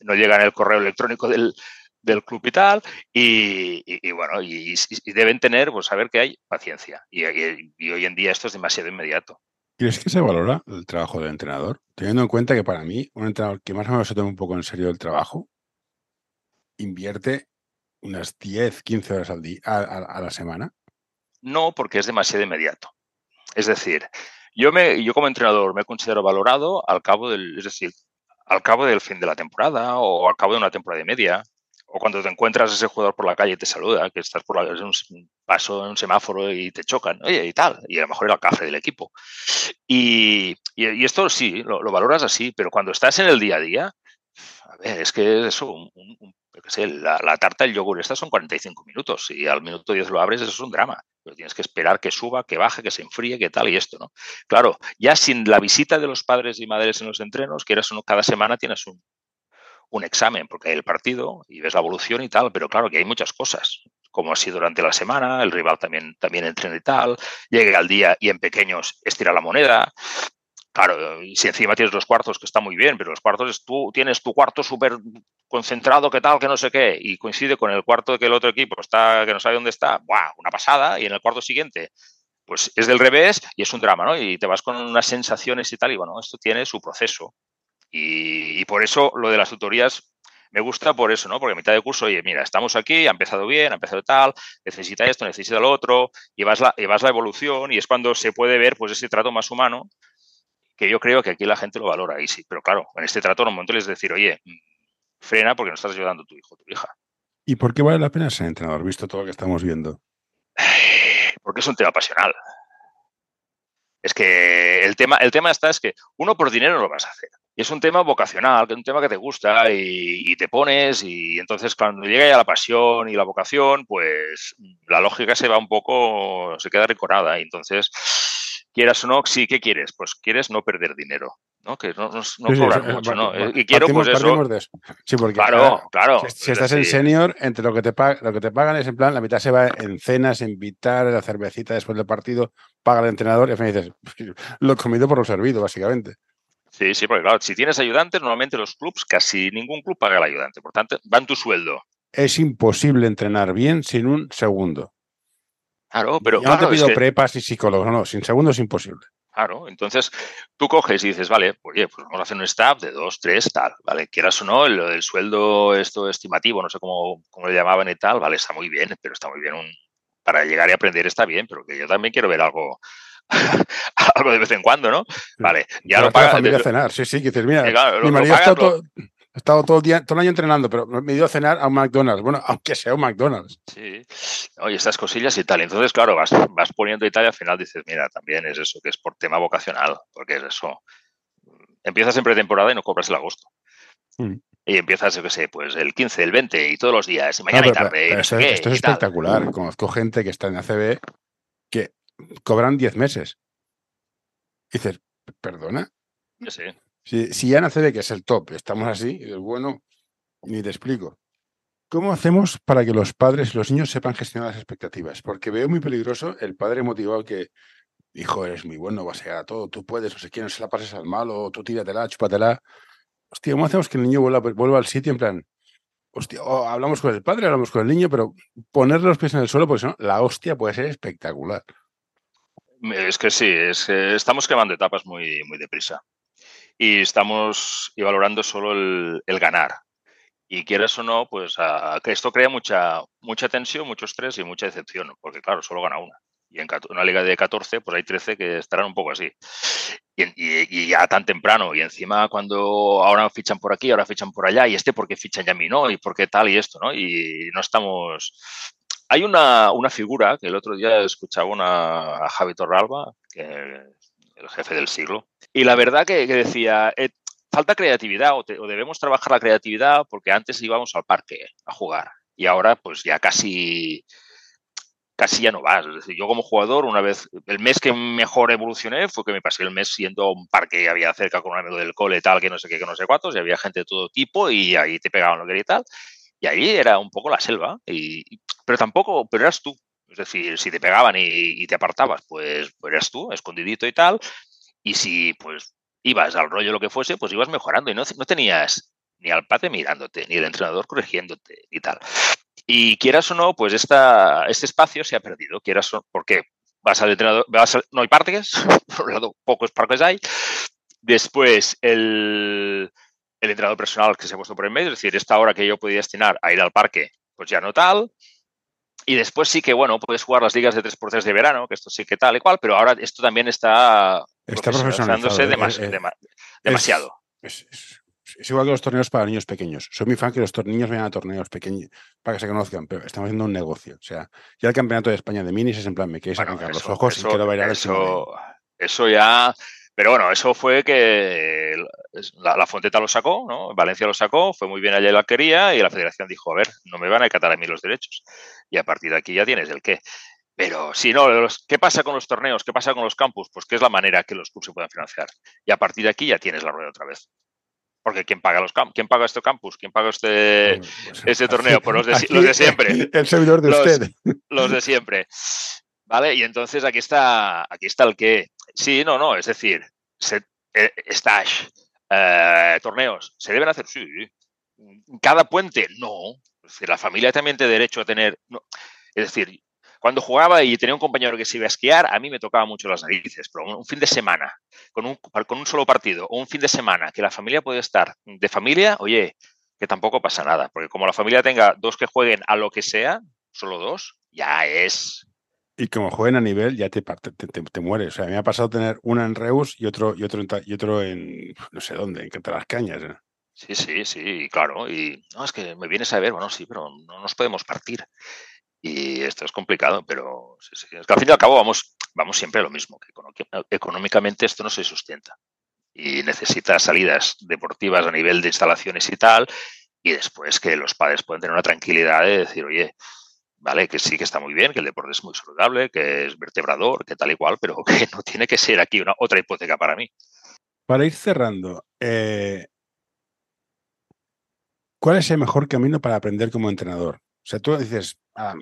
no llega en el correo electrónico del, del club y tal, y, bueno, y, deben tener, pues saber que hay paciencia. Y, hoy en día esto es demasiado inmediato. ¿Crees que se valora el trabajo del entrenador? Teniendo en cuenta que para mí, un entrenador que más o menos se toma un poco en serio el trabajo, invierte unas 10, 15 horas al día, a, la semana. No, porque es demasiado inmediato. Es decir, yo, me, yo como entrenador me considero valorado al cabo del, es decir, al cabo del fin de la temporada o al cabo de una temporada y media o cuando te encuentras ese jugador por la calle y te saluda, que estás por la, en un paso en un semáforo y te chocan, oye, y tal, y a lo mejor era el café del equipo. Y, esto sí, lo, valoras así, pero cuando estás en el día a día, a ver, es que eso, un, la, tarta, el yogur, estas son 45 minutos y al minuto 10 lo abres, eso es un drama. Pero tienes que esperar que suba, que baje, que se enfríe, que tal y esto, ¿no? Claro, ya sin la visita de los padres y madres en los entrenos, que eras uno, cada semana tienes un, un examen, porque hay el partido y ves la evolución y tal, pero claro que hay muchas cosas. como así durante la semana, el rival también, también entrena y tal, llegue al día y en pequeños estira la moneda. Claro, y si encima tienes los cuartos, que está muy bien, pero los cuartos tú tienes tu cuarto súper concentrado, que tal, que no sé qué, y coincide con el cuarto que el otro equipo está, que no sabe dónde está, ¡buah! Una pasada, y en el cuarto siguiente, pues es del revés y es un drama, ¿no? Y te vas con unas sensaciones y tal, y bueno, esto tiene su proceso. Y, y por eso lo de las tutorías me gusta por eso, ¿no? Porque a mitad de curso, oye, mira, estamos aquí, ha empezado bien, ha empezado tal, necesita esto, necesita lo otro, y vas la, y vas la evolución y es cuando se puede ver pues ese trato más humano que yo creo que aquí la gente lo valora. Y sí, pero claro, en este trato en un momento les decir, oye, mm, frena porque no estás ayudando a tu hijo tu hija. ¿Y por qué vale la pena ser entrenador, visto todo lo que estamos viendo? Porque es un tema pasional. Es que el tema, el tema está es que uno por dinero no lo vas a hacer. Y es un tema vocacional, que es un tema que te gusta y, y te pones y entonces cuando llega ya la pasión y la vocación, pues la lógica se va un poco, se queda recorada y entonces quieras o no, sí, ¿qué quieres? Pues quieres no perder dinero, ¿no? Que no, no, no Sí, sí, cobrar sí, mucho, ¿no? pa- Y quiero, partimos- pues eso. partimos de eso. Sí, porque Claro, claro. si, si es estás en senior, entre lo que te pa- lo que te pagan es en plan, la mitad se va en cenas, en invitar, la cervecita después del partido, paga el entrenador y al final dices, lo he comido por lo servido, básicamente. Sí, sí, porque claro, si tienes ayudantes, normalmente los clubs, casi ningún club paga el ayudante. Por tanto, van tu sueldo. Es imposible entrenar bien sin un segundo. Claro, pero Yo no te es pido que- prepas y psicólogos, no, no, sin segundo es imposible. Claro, entonces tú coges y dices, vale, oye, pues vamos a hacer un staff de dos, tres, tal, ¿vale? Quieras o no, el, el sueldo esto estimativo, no sé cómo, cómo le llamaban y tal, vale, está muy bien, pero está muy bien un, para llegar y aprender está bien, pero que yo también quiero ver algo, algo de vez en cuando, ¿no? Vale, ya lo la familia a cenar, sí, sí, que dices, mira, Eh, claro, mi marido ha pagas, estado, lo- todo, estado todo el día, todo el año entrenando, pero me dio a cenar a un McDonald's. Bueno, aunque sea un McDonald's. Sí, oye, estas cosillas y tal. Entonces, claro, vas, vas poniendo y tal y al final dices, mira, también es eso, que es por tema vocacional, porque es eso. Empiezas en pretemporada y no cobras el agosto. Mm. Y empiezas, yo qué sé, pues el 15, el 20 y todos los días, y No, mañana y pero- tarde, y pero no esto, sé qué, esto es y tal. espectacular. Conozco gente que está en ACB que cobran 10 meses. Y dices, perdona, sé. si, si ya en ACB, que es el top, estamos así, y dices, bueno, ni te explico. ¿Cómo hacemos para que los padres y los niños sepan gestionar las expectativas? Porque veo muy peligroso el padre motivado que, hijo, eres muy bueno, vas a llegar a todo, tú puedes, no sé quién, no se la pases al malo, tú tíratela, chúpatela. Hostia, ¿cómo hacemos que el niño vuelva, vuelva al sitio en plan, hostia, hablamos con el padre, hablamos con el niño, pero ponerle los pies en el suelo, porque si no, la hostia puede ser espectacular. Es que sí, es que estamos quemando etapas muy, muy deprisa. Y estamos y valorando solo el, el ganar. Y quieras o no, pues a- esto crea mucha, mucha tensión, mucho estrés y mucha decepción, porque claro, solo gana una. Y en una liga de 14, pues hay 13 que estarán un poco así. Y, ya tan temprano. Y encima cuando ahora fichan por aquí, ahora fichan por allá, y este porque fichan ya a mí no, y por qué tal y esto, ¿no? Y no estamos... Hay una, una figura que el otro día escuchaba una, a Javi Torralba, que el jefe del siglo, y la verdad que, decía, eh, falta creatividad o, debemos trabajar la creatividad porque antes íbamos al parque a jugar y ahora pues ya casi casi ya no vas. Yo como jugador, una vez, el mes que mejor evolucioné fue que me pasé el mes siendo un parque que había cerca con un amigo del cole, tal, que no sé qué, que no sé cuántos, y había gente de todo tipo y ahí te pegaban lo que y tal. Y ahí era un poco la selva, y, pero tampoco, pero eras tú. Es decir, si te pegaban y, te apartabas, pues, pues eras tú, escondidito y tal. Y si pues ibas al rollo lo que fuese, pues ibas mejorando y no, no tenías ni al padre mirándote, ni el entrenador corrigiéndote y tal. Y quieras o no, pues esta, este espacio se ha perdido. Quieras o porque vas al entrenador, vas al- no hay parques, por un lado pocos parques hay. Después el, el entrenador personal que se ha puesto por en medio, es decir, esta hora que yo podía destinar a ir al parque, pues ya no tal. Y después sí que, bueno, puedes jugar las ligas de 3x3 de verano, que esto sí que tal y cual, pero ahora esto también está, Está profesionalizándose demas- eh, eh, dema- demasiado. Es, es- es igual que los torneos para niños pequeños. Soy muy fan que los niños vayan a torneos pequeños para que se conozcan, pero estamos haciendo un negocio. O sea, ya el campeonato de España de minis es en plan, me quieres Bueno, arrancar los eso- ojos y quiero bailar el eso, eso ya. Pero bueno, eso fue que la, la Fonteta lo sacó, ¿no? Valencia lo sacó, fue muy bien allá la quería y la federación dijo, a ver, no me van a acatar a mí los derechos. Y a partir de aquí ya tienes el qué. Pero si no, los- ¿qué pasa con los torneos? ¿Qué pasa con los campus? Pues que es la manera que los clubes se puedan financiar. Y a partir de aquí ya tienes la rueda otra vez. Porque ¿quién paga los? ¿Quién paga este campus? ¿Quién paga este, pues, este torneo? Pues los de, los de siempre. El servidor de usted. Los de siempre. ¿Vale? Y entonces aquí está, aquí está el que. Sí, no, no, es decir, se, eh, stash, eh, torneos, ¿se deben hacer? Sí. ¿Cada puente? No. Es decir, la familia también tiene derecho a tener. Es decir, cuando jugaba y tenía un compañero que se iba a esquiar, a mí me tocaba mucho las narices, pero un fin de semana, con un, con un solo partido, o un fin de semana, que la familia puede estar de familia, oye, que tampoco pasa nada, porque como la familia tenga dos que jueguen a lo que sea, solo dos, ya es. Y como jueguen a nivel, ya te, te, te, mueres. O sea, me ha pasado tener una en Reus y otro, y otro, en, y otro en no sé dónde, en las Cañas. ¿eh? Sí, sí, sí, claro. Y no, es que me vienes a ver, bueno, sí, pero no nos podemos partir. Y esto es complicado, pero es que al fin y al cabo vamos, vamos siempre a lo mismo, que económicamente esto no se sustenta y necesita salidas deportivas a nivel de instalaciones y tal, y después que los padres pueden tener una tranquilidad de decir, oye, vale, que sí que está muy bien, que el deporte es muy saludable, que es vertebrador, que tal y cual, pero que no tiene que ser aquí una otra hipoteca para mí. Para ir cerrando, eh, ¿cuál es el mejor camino para aprender como entrenador? O sea, tú dices, ah,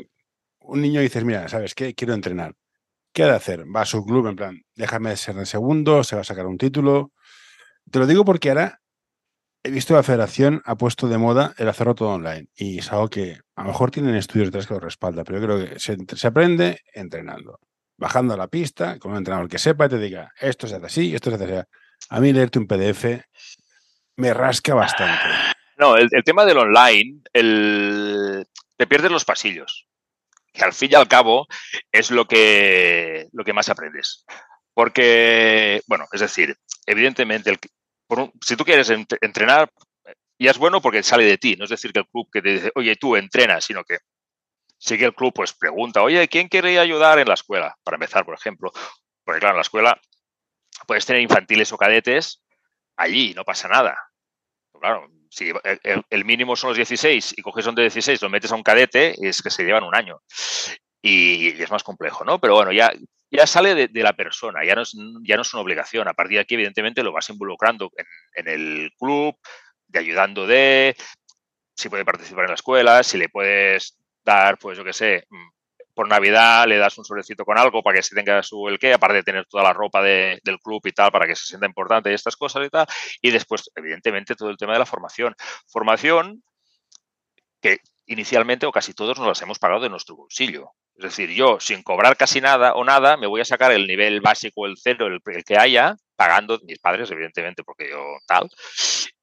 un niño dices, mira, ¿sabes qué? Quiero entrenar. ¿Qué ha de hacer? Va a su club en plan, déjame ser en segundo, se va a sacar un título. Te lo digo porque ahora he visto la federación ha puesto de moda el hacerlo todo online. Y es algo que a lo mejor tienen estudios detrás que lo respalda, pero yo creo que se, aprende entrenando. Bajando a la pista, con un entrenador que sepa y te diga, esto se hace así, esto se hace así. A mí leerte un PDF me rasca bastante. No, el, tema del online, te pierdes los pasillos, que al fin y al cabo es lo que, lo que más aprendes. Porque, bueno, es decir, evidentemente, el, si tú quieres entrenar, ya es bueno porque sale de ti, no es decir que el club que te dice, oye, tú entrenas, sino que sí que el club pues pregunta, oye, ¿quién quiere ayudar en la escuela? Para empezar, por ejemplo, porque claro, en la escuela puedes tener infantiles o cadetes allí, no pasa nada. Claro, si el, mínimo son los 16 y coges son de 16, lo metes a un cadete, es que se llevan un año. Y, es más complejo, ¿no? Pero bueno, ya, ya sale de, la persona, ya no, es, ya no es una obligación. A partir de aquí, evidentemente, lo vas involucrando en, el club, de ayudando de, si puede participar en la escuela, si le puedes dar, pues yo qué sé, mm, por Navidad le das un sobrecito con algo para que se tenga su el qué, aparte de tener toda la ropa del club y tal, para que se sienta importante y estas cosas y tal. Y después, evidentemente, todo el tema de la formación. Formación que inicialmente o casi todos nos las hemos pagado de nuestro bolsillo. Es decir, yo sin cobrar casi nada o nada, me voy a sacar el nivel básico, el cero, el, que haya, pagando mis padres, evidentemente, porque yo tal.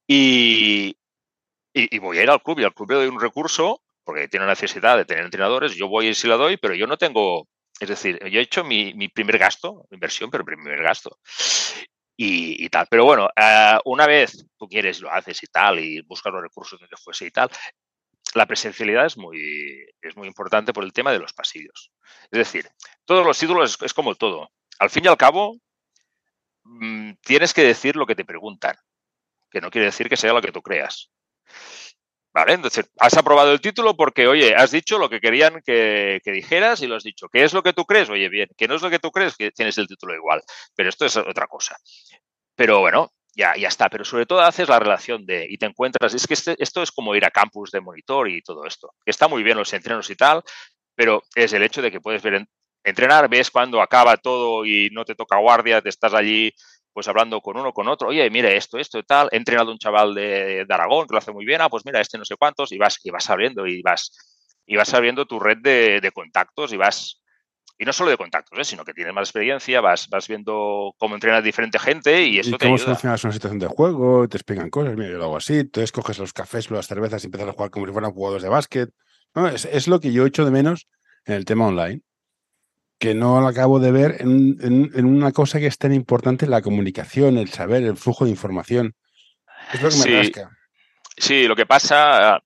Y, y, voy a ir al club y al club le doy un recurso porque tiene necesidad de tener entrenadores, yo voy y sí la doy, pero yo no tengo, es decir, yo he hecho mi, primer gasto, inversión, pero primer gasto. Y, tal. Pero bueno, eh, una vez tú quieres, lo haces y tal, y buscas los recursos donde fuese y tal, la presencialidad es muy, es muy importante por el tema de los pasillos. Es decir, todos los títulos es, como todo. Al fin y al cabo, mm, tienes que decir lo que te preguntan, que no quiere decir que sea lo que tú creas. ¿Vale? Entonces, has aprobado el título porque, oye, has dicho lo que querían que, dijeras y lo has dicho. ¿Qué es lo que tú crees? Oye, bien, que no es lo que tú crees, que tienes el título igual. Pero esto es otra cosa. Pero bueno, ya, ya está. Pero sobre todo haces la relación de y te encuentras. Es que este, esto es como ir a campus de monitor y todo esto. Está muy bien los entrenos y tal, pero es el hecho de que puedes ver entrenar, ves cuando acaba todo y no te toca guardia, te estás allí pues hablando con uno, con otro, oye, mire esto, esto y tal, he entrenado un chaval de, Aragón que lo hace muy bien, ah, pues mira, este no sé cuántos, y vas, y vas abriendo, y vas, y vas abriendo tu red de, contactos y vas, y no solo de contactos, ¿eh? sino que tienes más experiencia, vas, vas viendo cómo entrena diferente gente y eso ¿Y te cómo solucionas una situación de juego, te explican cosas, mira, yo lo hago así, tú escoges los cafés, las cervezas y empiezas a jugar como si fueran jugadores de básquet. No, es, es, lo que yo echo de menos en el tema online que no lo acabo de ver en, una cosa que es tan importante, la comunicación, el saber, el flujo de información. Es lo que me sí, rasca. Sí, lo que pasa,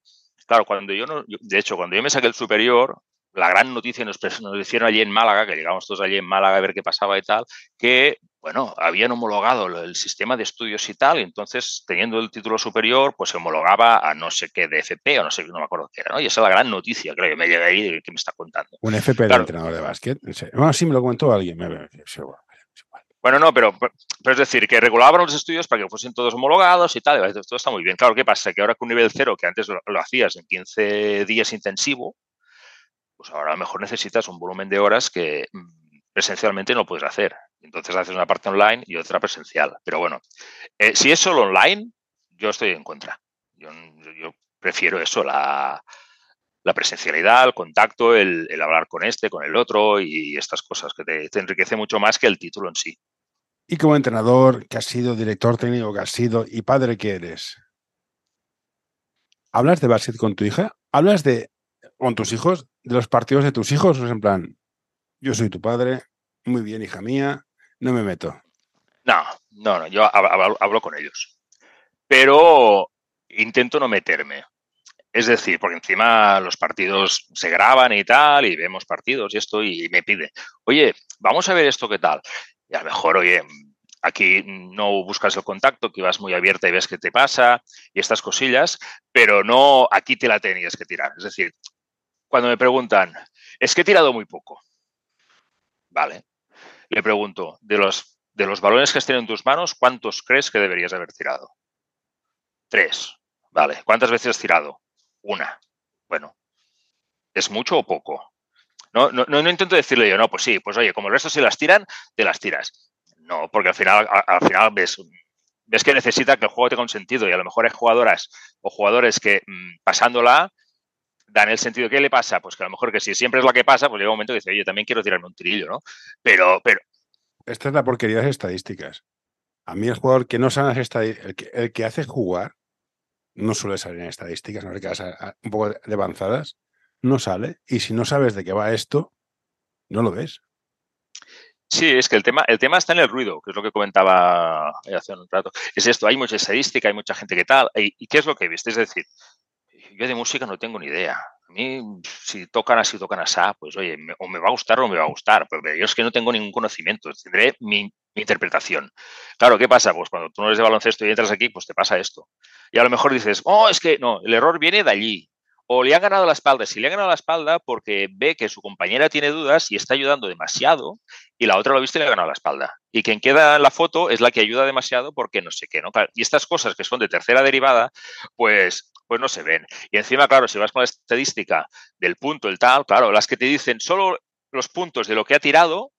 claro, cuando yo no, de hecho, cuando yo me saqué el superior, la gran noticia nos, nos hicieron allí en Málaga, que llegamos todos allí en Málaga a ver qué pasaba y tal, que bueno, habían homologado el sistema de estudios y tal, y entonces, teniendo el título superior, pues se homologaba a no sé qué de FP o no sé, no me acuerdo qué era, ¿no? Y esa es la gran noticia, creo que me llega ahí que me está contando. Un FP de entrenador de básquet. Bueno, sí, me lo comentó alguien. Bueno, no, pero, pero es decir, que regulaban los estudios para que fuesen todos homologados y tal. todo está muy bien. Claro, ¿qué pasa? Que ahora con nivel cero, que antes lo, lo hacías en 15 días intensivo, pues ahora a lo mejor necesitas un volumen de horas que mm, presencialmente no puedes hacer. Entonces haces una parte online y otra presencial. Pero bueno, eh, si es solo online, yo estoy en contra. Yo, prefiero eso, la, presencialidad, el contacto, el, hablar con este, con el otro y estas cosas que te, enriquece mucho más que el título en sí. Y como entrenador, que has sido director técnico, que has sido y padre que eres, ¿hablas de básquet con tu hija? ¿Hablas de con tus hijos, de los partidos de tus hijos? ¿O es en plan, yo soy tu padre, muy bien, hija mía, no me meto? No, no, no, yo hablo con ellos pero intento no meterme. Es decir, porque encima los partidos se graban y tal, y vemos partidos y esto, y me pide, oye, vamos a ver esto qué tal. Y a lo mejor, oye, aquí no buscas el contacto, que vas muy abierta y ves qué te pasa y estas cosillas, pero no aquí te la tenías que tirar. Es decir, cuando me preguntan, es que he tirado muy poco. Vale. Le pregunto, de los, de los balones que has tenido en tus manos, ¿cuántos crees que deberías haber tirado? Tres. Vale. ¿Cuántas veces has tirado? Una. Bueno. ¿Es mucho o poco? No, no, no, intento decirle yo, no, pues sí, pues oye, como el resto se las tiran, te las tiras. No, porque al final, al, final ves, ves que necesita que el juego tenga un sentido y a lo mejor hay jugadoras o jugadores que mm, pasándola dan el sentido. ¿Qué le pasa? Pues que a lo mejor que si siempre es la que pasa, pues llega un momento que dice, oye, también quiero tirarme un tirillo, ¿no? Pero, pero... Esta es la porquería de las estadísticas. A mí el jugador que no sabe las estadísticas, el que hace jugar, no suele salir en estadísticas, no sé un poco de avanzadas, no sale. Y si no sabes de qué va esto, no lo ves. Sí, es que el tema, el tema está en el ruido, que es lo que comentaba hace un rato. Es esto, hay mucha estadística, hay mucha gente que tal. ¿Y, qué es lo que viste? Es decir, yo de música no tengo ni idea. A mí, si tocan así, tocan así, pues oye, o me va a gustar o me va a gustar, pero yo es que no tengo ningún conocimiento. Tendré mi, interpretación. Claro, ¿qué pasa? Pues cuando tú no eres de baloncesto y entras aquí, pues te pasa esto. Y a lo mejor dices, oh, es que no, el error viene de allí. O le ha ganado la espalda. Si le ha ganado la espalda porque ve que su compañera tiene dudas y está ayudando demasiado y la otra lo ha visto y le ha ganado la espalda. Y quien queda en la foto es la que ayuda demasiado porque no sé qué, ¿no? Y estas cosas que son de tercera derivada, pues, pues no se ven. Y encima, claro, si vas con la estadística del punto, el tal, claro, las que te dicen solo los puntos de lo que ha tirado,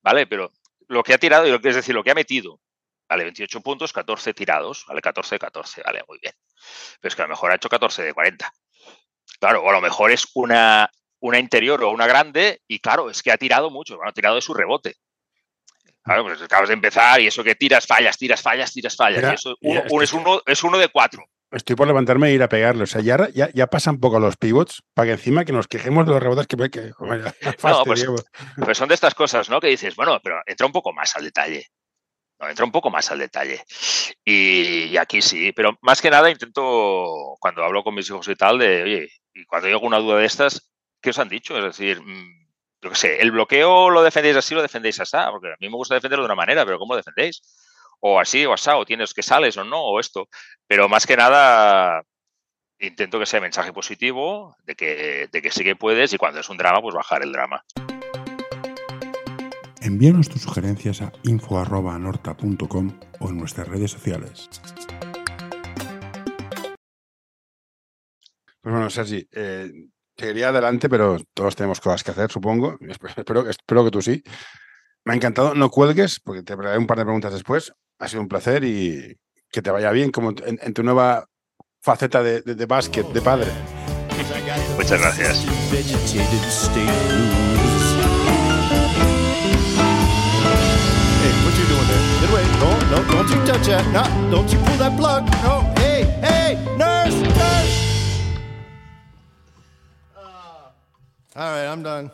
¿vale? Pero lo que ha tirado, es decir, lo que ha metido. Vale, 28 puntos, 14 tirados. Vale, 14 de 14. Vale, muy bien. Pero es que a lo mejor ha hecho 14 de 40. Claro, o a lo mejor es una, una interior o una grande y claro, es que ha tirado mucho. ha tirado de su rebote. Claro, pues acabas de empezar y eso que tiras, fallas, tiras, fallas, tiras, fallas. y eso es, uno, es uno de cuatro. Estoy por levantarme e ir a pegarle. O sea, ya, ya, pasan poco los pivots para que encima que nos quejemos de los rebotes que... que no, pues, pues, son de estas cosas, ¿no? Que dices, bueno, pero entra un poco más al detalle. No, entra un poco más al detalle. Y, aquí sí, pero más que nada intento, cuando hablo con mis hijos y tal, de, oye, y cuando hay alguna duda de estas, ¿qué os han dicho? Es decir, mm, yo qué sé, el bloqueo lo defendéis así, lo defendéis así, porque a mí me gusta defenderlo de una manera, pero ¿cómo lo defendéis? O así o asado, tienes que sales o no, o esto. Pero más que nada, intento que sea mensaje positivo, de que, de que sí que puedes y cuando es un drama, pues bajar el drama. Envíanos tus sugerencias a info.norta.com o en nuestras redes sociales. Pues bueno, Sergi, eh, seguiría adelante, pero todos tenemos cosas que hacer, supongo. Espero, espero que tú sí. Me ha encantado. No cuelgues, porque te haré un par de preguntas después. Ha sido un placer y que te vaya bien como en, tu nueva faceta de, de, de básquet, de padre. Muchas gracias. what you doing there? Get away. No, no, don't you touch that. No, don't you pull that plug. No, hey, hey, nurse, nurse. All right, I'm done.